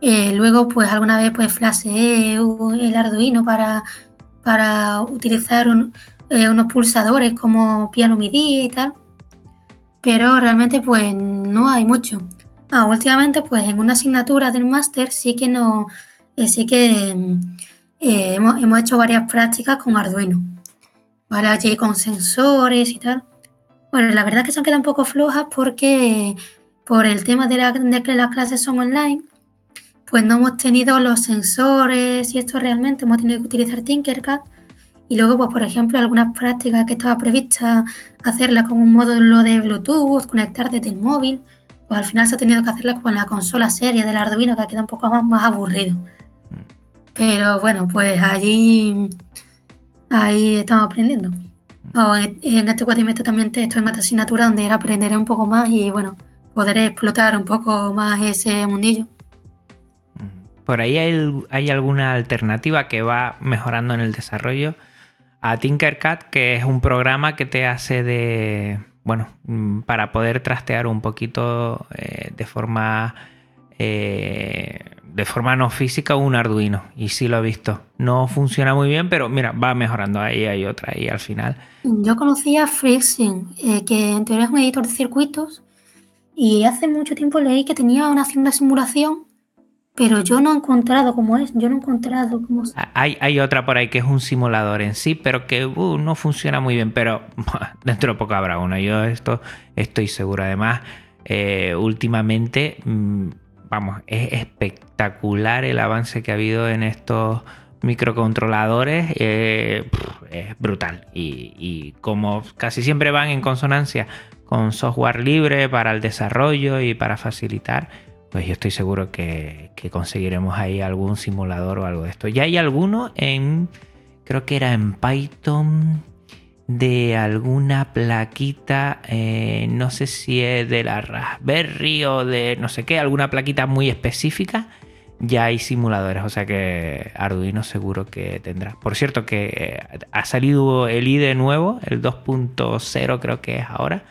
B: Eh, luego pues alguna vez pues flasheé el Arduino para, para utilizar eh, unos pulsadores como piano MIDI y tal. Pero realmente pues no hay mucho. Ah, últimamente pues en una asignatura del máster sí que no, sí que eh, hemos, hecho varias prácticas con Arduino, ¿vale? Allí con sensores y tal. Bueno, la verdad es que se han quedado un poco flojas porque por el tema de, que las clases son online, pues no hemos tenido los sensores y esto realmente, hemos tenido que utilizar Tinkercad. Y luego, pues por ejemplo, algunas prácticas que estaba prevista hacerlas con un módulo de Bluetooth, conectar desde el móvil, pues al final se ha tenido que hacerlas con la consola serie del Arduino, que queda un poco más, más aburrido. Pero bueno, pues allí ahí estamos aprendiendo. en este cuatrimestre también estoy en otra asignatura donde aprenderé un poco más y bueno, podré explotar un poco más ese mundillo.
A: Por ahí hay, alguna alternativa que va mejorando en el desarrollo a Tinkercad, que es un programa que te hace de, bueno, mm, para poder trastear un poquito eh, de forma eh, de forma no física un Arduino y sí lo he visto. No funciona muy bien, pero mira, va mejorando. Ahí hay otra y al final.
B: Yo conocía Frixing, eh, que en teoría es un editor de circuitos y hace mucho tiempo leí que tenía una acción de simulación, pero yo no he encontrado cómo es. Yo no he encontrado cómo es.
A: Hay, hay otra por ahí que es un simulador en sí, pero que uh, no funciona muy bien, pero dentro de poco habrá una. Yo esto estoy seguro. Además, eh, últimamente... Mm, vamos, es espectacular el avance que ha habido en estos microcontroladores, eh, es brutal. Y, como casi siempre van en consonancia con software libre para el desarrollo y para facilitar, pues yo estoy seguro que, conseguiremos ahí algún simulador o algo de esto. Ya hay alguno en, creo que era en Python de alguna plaquita, eh, no sé si es de la Raspberry o de no sé qué, alguna plaquita muy específica, ya hay simuladores, o sea que Arduino seguro que tendrá. Por cierto que eh, ha salido el IDE nuevo, el 2.0 creo que es ahora,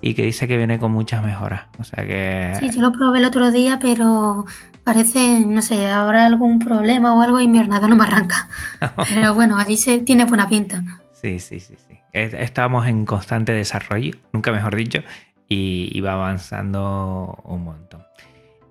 A: y que dice que viene con muchas mejoras. O sea que...
B: Sí, yo lo probé el otro día, pero parece, no sé, habrá algún problema o algo y mi ordenador no me arranca. pero bueno, allí se tiene buena pinta.
A: Sí, sí, sí, sí. Estamos en constante desarrollo, nunca mejor dicho, y, va avanzando un montón.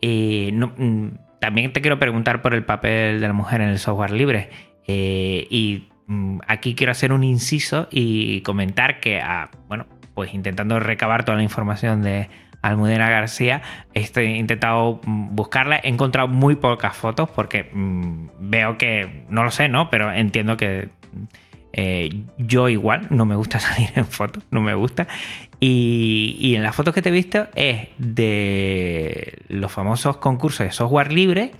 A: Y mm, también te quiero preguntar por el papel de la mujer en el software libre. Eh, y mm, aquí quiero hacer un inciso y comentar que, ah, bueno, pues intentando recabar toda la información de Almudena García, he intentado mm, buscarla, he encontrado muy pocas fotos porque veo que, no lo sé, ¿no? Pero entiendo que eh, yo igual, no me gusta salir en fotos, no me gusta. Y, en las fotos que te he visto es de los famosos concursos de software libre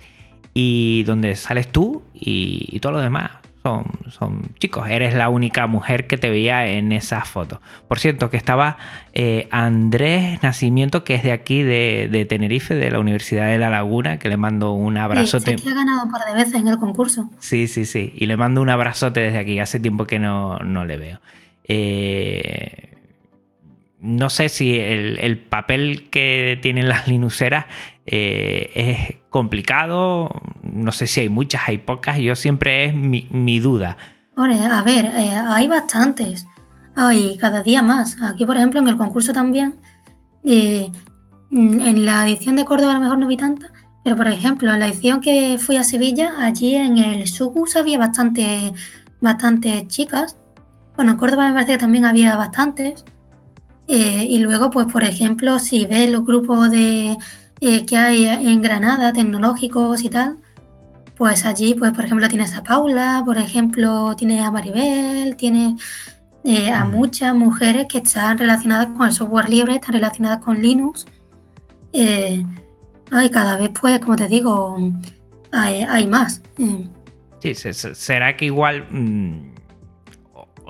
A: y donde sales tú y todo lo demás son, son chicos. Eres la única mujer que te veía en esas fotos. Por cierto, que estaba eh, Andrés Nacimiento, que es de aquí, de, Tenerife, de la Universidad de La Laguna, que le mando un abrazote.
B: Sí, ha ganado un par de veces en el concurso.
A: Sí, sí, sí. Y le mando un abrazote desde aquí. Hace tiempo que no, no le veo. Eh, no sé si el, papel que tienen las linuceras eh, es complicado, no sé si hay muchas, hay pocas, yo siempre es mi, duda.
B: a ver, eh, hay bastantes, hay cada día más. Aquí, por ejemplo, en el concurso también, eh, en la edición de Córdoba a lo mejor no vi tanta, pero por ejemplo, en la edición que fui a Sevilla, allí en el Sugus había bastante, bastantes chicas. Bueno, en Córdoba me parece también había bastantes. Y luego, pues por ejemplo, si ves los grupos de, eh, que hay en Granada, tecnológicos y tal, pues allí, pues por ejemplo, tienes a Paula, por ejemplo, tienes a Maribel, tienes eh, a muchas mujeres que están relacionadas con el software libre, están relacionadas con Linux. y cada vez, pues, como te digo, hay, más.
A: Sí, será que igual mm,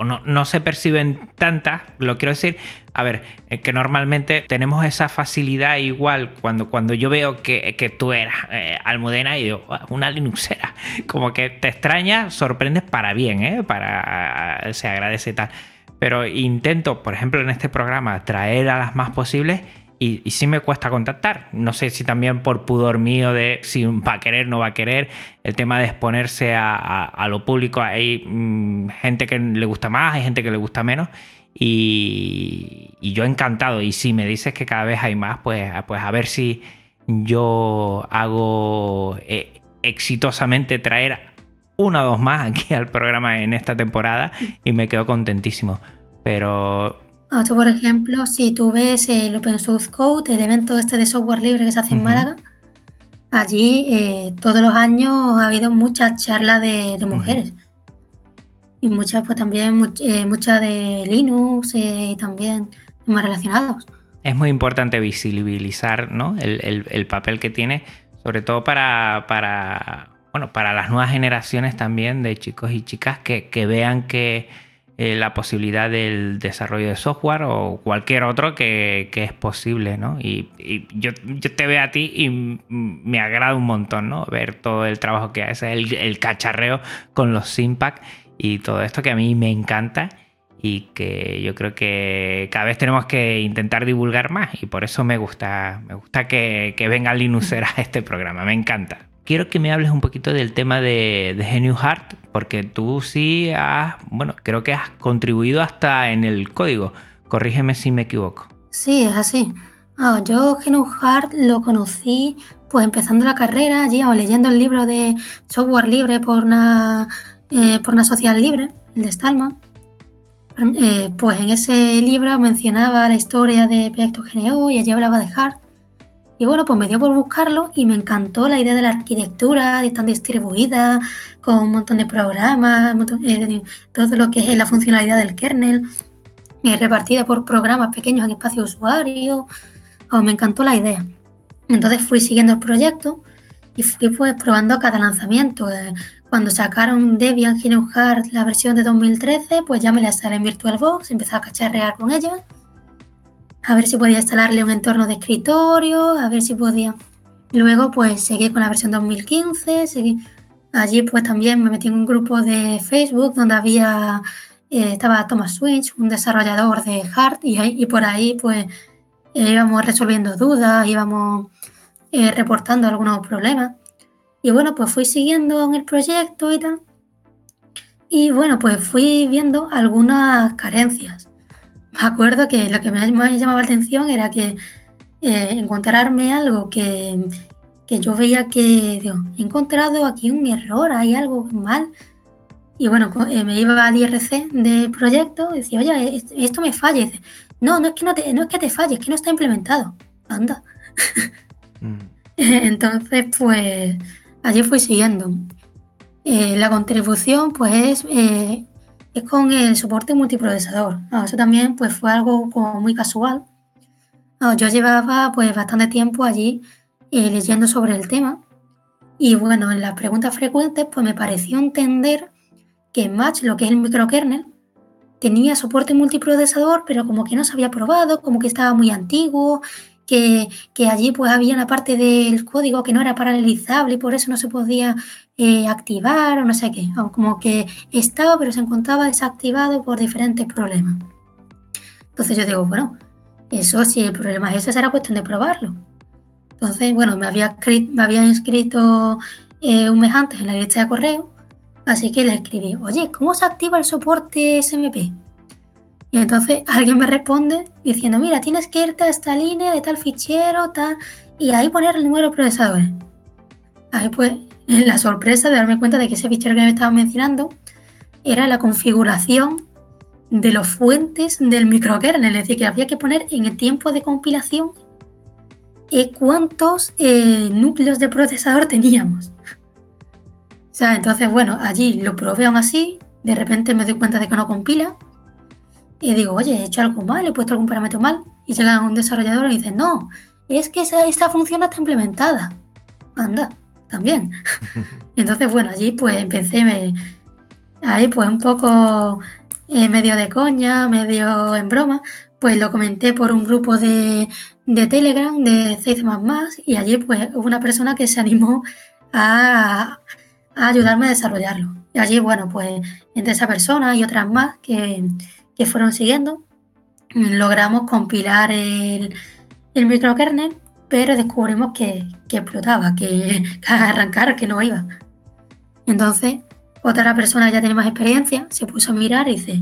A: no, se perciben tantas, lo quiero decir, a ver, que normalmente tenemos esa facilidad igual cuando, cuando yo veo que, tú eras eh, almudena y digo, una linuxera, como que te extraña, sorprendes para bien, ¿eh? para, se agradece tal. Pero intento, por ejemplo, en este programa, traer a las más posibles y, sí me cuesta contactar. No sé si también por pudor mío de si va a querer, no va a querer, el tema de exponerse a, lo público. Hay mm, gente que le gusta más, hay gente que le gusta menos. Y, yo encantado. Y si me dices que cada vez hay más, pues, pues a ver si yo hago eh, exitosamente traer una o dos más aquí al programa en esta temporada y me quedo contentísimo. Pero
B: Ah, por ejemplo, si tú ves el Open Source Code, el evento este de software libre que se hace en Málaga, allí eh, todos los años ha habido muchas charlas de, mujeres. Y muchas, pues también, eh, muchas de Linux eh, y también más relacionados.
A: Es muy importante visibilizar ¿no? el, papel que tiene, sobre todo para, para, bueno, para las nuevas generaciones también de chicos y chicas que, que vean que eh, la posibilidad del desarrollo de software o cualquier otro que, es posible, ¿no? Y, yo, te veo a ti y me agrada un montón, ¿no? Ver todo el trabajo que haces, el, el cacharreo con los Simpac y todo esto que a mí me encanta y que yo creo que cada vez tenemos que intentar divulgar más y por eso me gusta, me gusta que, que venga Linuxera a este programa, me encanta quiero que me hables un poquito del tema de, de Genius Heart, porque tú sí has, bueno, creo que has contribuido hasta en el código. Corrígeme si me equivoco.
B: Sí, es así. Ah, yo Genius Heart lo conocí pues empezando la carrera, allí o leyendo el libro de software libre por una, eh, por una social libre, el de Stallman. Eh, pues en ese libro mencionaba la historia de Proyecto GNU y allí hablaba de Hart. Y bueno, pues me dio por buscarlo y me encantó la idea de la arquitectura, de tan distribuida, con un montón de programas, eh, todo lo que es la funcionalidad del kernel, eh, repartida por programas pequeños en espacio usuario. Oh, me encantó la idea. Entonces fui siguiendo el proyecto y fui pues probando cada lanzamiento. Cuando sacaron Debian GNU Hard la versión de 2013, pues ya me la instalé en VirtualBox, empecé a cacharrear con ella a ver si podía instalarle un entorno de escritorio, a ver si podía. Luego pues seguí con la versión 2015, seguí. allí pues también me metí en un grupo de Facebook donde había, eh, estaba Thomas Switch, un desarrollador de Hard y, y por ahí pues eh, íbamos resolviendo dudas, íbamos eh, reportando algunos problemas. Y bueno, pues fui siguiendo en el proyecto y tal. Y bueno, pues fui viendo algunas carencias me acuerdo que lo que me llamaba la atención era que eh, encontrarme algo que, yo veía que he encontrado aquí un error, hay algo mal. Y bueno, eh, me iba al IRC del proyecto y decía, oye, esto me falla. dice, no, no es, que no, te, no es que te falle, es que no está implementado. Anda. Mm. Entonces, pues allí fui siguiendo. Eh, la contribución, pues, es es con el soporte multiprocesador. Ah, eso también pues, fue algo como muy casual. Ah, yo llevaba pues, bastante tiempo allí eh, leyendo sobre el tema y bueno, en las preguntas frecuentes pues, me pareció entender que Match, lo que es el microkernel, tenía soporte multiprocesador, pero como que no se había probado, como que estaba muy antiguo, que, allí pues había una parte del código que no era paralelizable y por eso no se podía eh, activar o no sé qué. como que estaba pero se encontraba desactivado por diferentes problemas. Entonces yo digo, bueno, eso si el problema es ese será cuestión de probarlo. Entonces, bueno, me había, me había inscrito eh, un mes antes en la lista de correo, así que le escribí, oye, ¿cómo se activa el soporte SMP? Y entonces alguien me responde diciendo, mira, tienes que irte a esta línea de tal fichero, tal, y ahí poner el número de procesadores. Ahí pues la sorpresa de darme cuenta de que ese fichero que me estaba mencionando era la configuración de los fuentes del microkernel, es decir, que había que poner en el tiempo de compilación eh, cuántos eh, núcleos de procesador teníamos. O sea, entonces, bueno, allí lo probé aún así, de repente me doy cuenta de que no compila, y digo, oye, he hecho algo mal, he puesto algún parámetro mal, y llega un desarrollador y dice, no, es que esa, esta función no está implementada. Anda, también. entonces, bueno, allí pues empecé, me, ahí pues un poco eh, medio de coña, medio en broma, pues lo comenté por un grupo de, Telegram de 6 más y allí pues hubo una persona que se animó a, ayudarme a desarrollarlo. Y allí, bueno, pues entre esa persona y otras más que, fueron siguiendo, logramos compilar el, el microkernel, pero descubrimos que, que explotaba, que, que arrancar, que no iba. Entonces, otra persona que ya tiene más experiencia se puso a mirar y dice,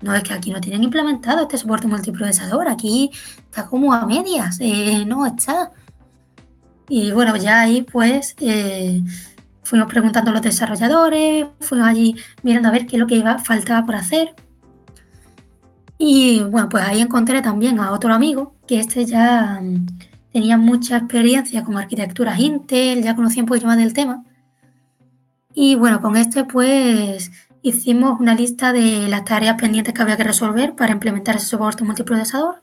B: no, es que aquí no tienen implementado este soporte multiprocesador, aquí está como a medias, eh, no está. Y bueno, ya ahí pues eh, fuimos preguntando a los desarrolladores, fuimos allí mirando a ver qué es lo que iba, faltaba por hacer. Y bueno, pues ahí encontré también a otro amigo, que este ya mm, tenía mucha experiencia con arquitecturas Intel, ya conocía un poquito más del tema. Y bueno, con este pues hicimos una lista de las tareas pendientes que había que resolver para implementar ese soporte multiprocesador.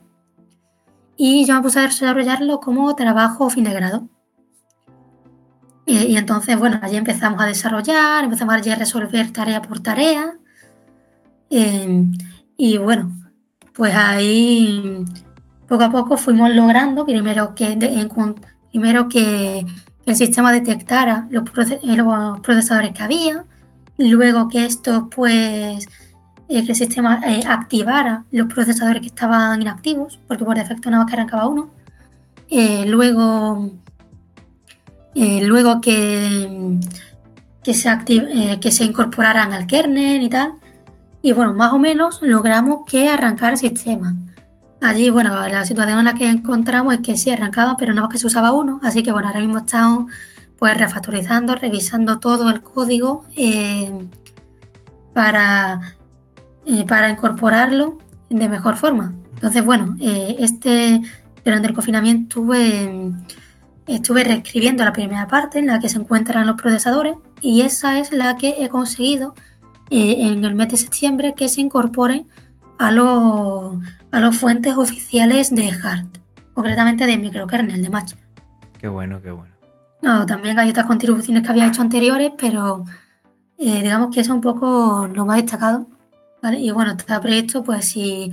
B: Y yo me puse a desarrollarlo como trabajo fin de grado. Y, entonces, bueno, allí empezamos a desarrollar, empezamos a resolver tarea por tarea. Em, y bueno, pues ahí poco a poco fuimos logrando primero que, primero que el sistema detectara los, procesadores que había, luego que esto pues eh, que el sistema eh, activara los procesadores que estaban inactivos, porque por defecto nada más que arrancaba uno, eh, luego, luego que, que, se que se incorporaran al kernel y tal, y bueno, más o menos logramos que arrancara el sistema. Allí, bueno, la situación en la que encontramos es que sí arrancaba, pero no más que se usaba uno. Así que bueno, ahora mismo estamos pues refactorizando, revisando todo el código eh, para, eh, para incorporarlo de mejor forma. Entonces, bueno, eh, este durante el confinamiento estuve, estuve reescribiendo la primera parte en la que se encuentran los procesadores y esa es la que he conseguido en el mes de septiembre que se incorpore a los a las fuentes oficiales de HART, concretamente de microkernel de Match.
A: Qué bueno, qué bueno.
B: No, también hay otras contribuciones que había hecho anteriores, pero eh, digamos que eso es un poco lo más destacado. Y bueno, está previsto, pues si,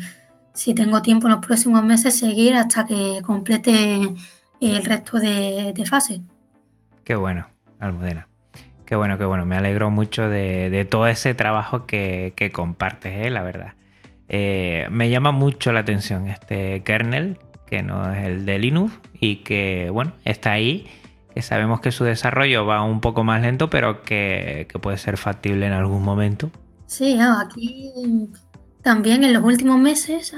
B: si tengo tiempo en los próximos meses, seguir hasta que complete el resto de, de fases.
A: Qué bueno, Almudena. Qué bueno, qué bueno. Me alegro mucho de, todo ese trabajo que, que compartes, ¿eh? la verdad. Eh, me llama mucho la atención este kernel, que no es el de Linux y que, bueno, está ahí, que sabemos que su desarrollo va un poco más lento, pero que, puede ser factible en algún momento.
B: Sí, aquí también en los últimos meses,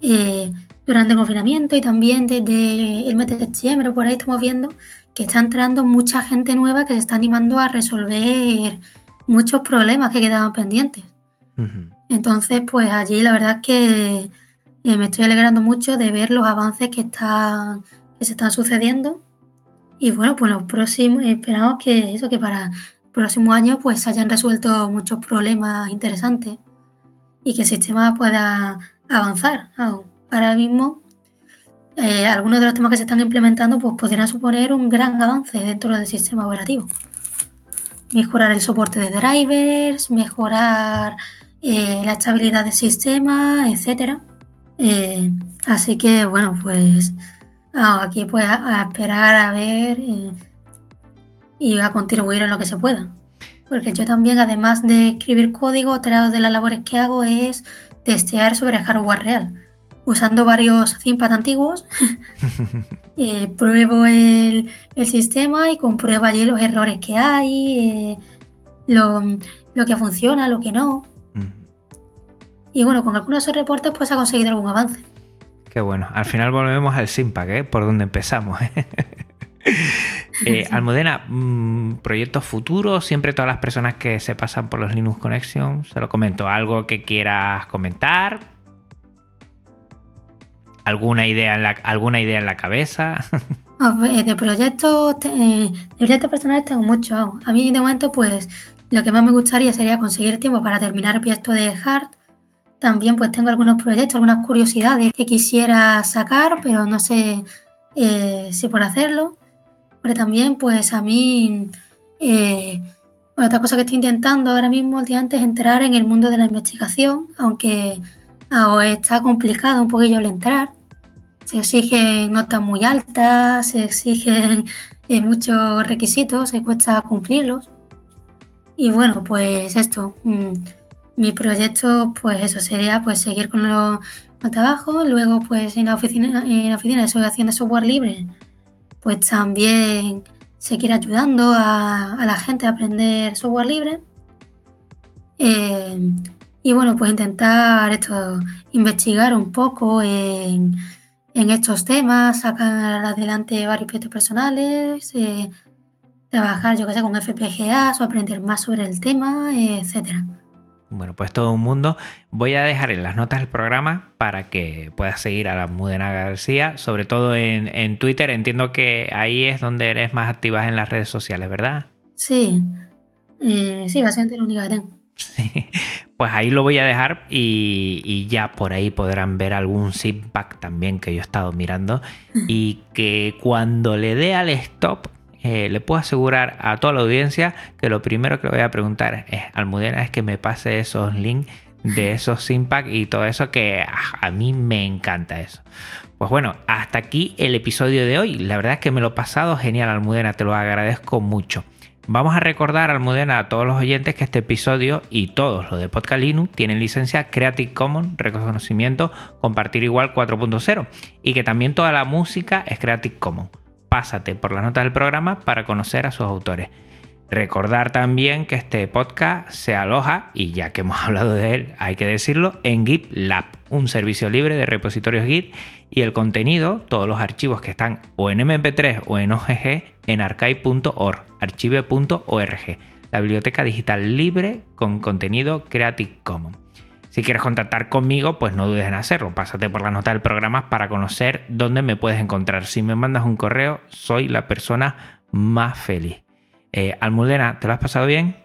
B: eh, durante el confinamiento y también desde el mes de septiembre, por ahí estamos viendo que está entrando mucha gente nueva que se está animando a resolver muchos problemas que quedaban pendientes. Entonces, pues allí la verdad es que eh, me estoy alegrando mucho de ver los avances que, están, que se están sucediendo. Y bueno, pues los próximos, esperamos que eso, que para el próximo año pues se hayan resuelto muchos problemas interesantes y que el sistema pueda avanzar. Ahora mismo, eh, algunos de los temas que se están implementando pues podrían suponer un gran avance dentro del sistema operativo. Mejorar el soporte de drivers, mejorar eh, la estabilidad del sistema, etcétera. Eh, así que, bueno, pues aquí pues a, esperar a ver y, a contribuir en lo que se pueda. Porque yo también, además de escribir código, otra de las labores que hago es testear sobre hardware real. Usando varios ThinkPad antiguos, eh, pruebo el, el, sistema y compruebo allí los errores que hay, eh, lo, lo, que funciona, lo que no. Y bueno, con algunos reportes pues ha conseguido algún avance.
A: Qué bueno. Al final volvemos al Simpac, ¿eh? Por donde empezamos. ¿eh? eh Almudena, mm, proyectos futuros, siempre todas las personas que se pasan por los Linux Connection, se lo comento. ¿Algo que quieras comentar? ¿Alguna idea en la, alguna idea en la cabeza?
B: de proyectos, de proyectos personales tengo mucho. A mí de momento, pues, lo que más me gustaría sería conseguir tiempo para terminar el proyecto de Hard también pues tengo algunos proyectos, algunas curiosidades que quisiera sacar, pero no sé eh, si por hacerlo. Pero también pues a mí, eh, otra cosa que estoy intentando ahora mismo últimamente es entrar en el mundo de la investigación, aunque está complicado un poquillo el entrar. Se exigen notas muy altas, se exigen eh, muchos requisitos, se cuesta cumplirlos. Y bueno, pues esto. Mm, mi proyecto, pues eso sería pues seguir con los trabajo. Luego, pues en la oficina, en la oficina de asociación de software libre, pues también seguir ayudando a, la gente a aprender software libre. Eh, y bueno, pues intentar esto, investigar un poco en, estos temas, sacar adelante varios proyectos personales, eh, trabajar, yo que sé, con FPGAs o aprender más sobre el tema, etcétera.
A: Bueno, pues todo un mundo. Voy a dejar en las notas del programa para que puedas seguir a la Mudena García, sobre todo en, Twitter. Entiendo que ahí es donde eres más activa en las redes sociales, ¿verdad?
B: Sí, eh, sí, bastante lo único que tengo.
A: Sí. Pues ahí lo voy a dejar y, y, ya por ahí podrán ver algún feedback también que yo he estado mirando y que cuando le dé al stop eh, le puedo asegurar a toda la audiencia que lo primero que le voy a preguntar es, Almudena, es que me pase esos links de esos impact y todo eso que ah, a mí me encanta eso. Pues bueno, hasta aquí el episodio de hoy. La verdad es que me lo he pasado genial, Almudena, te lo agradezco mucho. Vamos a recordar, Almudena, a todos los oyentes que este episodio y todos los de Podcast Linux tienen licencia Creative Commons, reconocimiento, compartir igual 4.0 y que también toda la música es Creative Commons pásate por las notas del programa para conocer a sus autores. Recordar también que este podcast se aloja, y ya que hemos hablado de él, hay que decirlo, en GitLab, un servicio libre de repositorios Git, y el contenido, todos los archivos que están o en MP3 o en OGG, en archive.org, archive.org, la biblioteca digital libre con contenido Creative Commons. Si quieres contactar conmigo, pues no dudes en hacerlo. Pásate por la nota del programa para conocer dónde me puedes encontrar. Si me mandas un correo, soy la persona más feliz. Eh, Almudena, ¿te lo has pasado bien?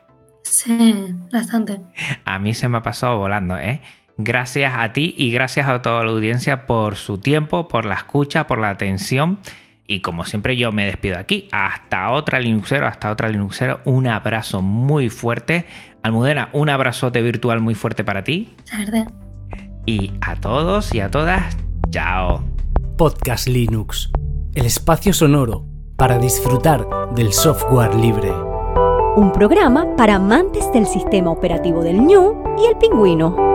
B: Sí, bastante.
A: A mí se me ha pasado volando, ¿eh? Gracias a ti y gracias a toda la audiencia por su tiempo, por la escucha, por la atención. Y como siempre yo me despido aquí. Hasta otra Linuxero, hasta otra Linuxero. Un abrazo muy fuerte. Almudena, un abrazote virtual muy fuerte para ti. Y a todos y a todas, chao.
C: Podcast Linux, el espacio sonoro para disfrutar del software libre.
D: Un programa para amantes del sistema operativo del ñu y el pingüino.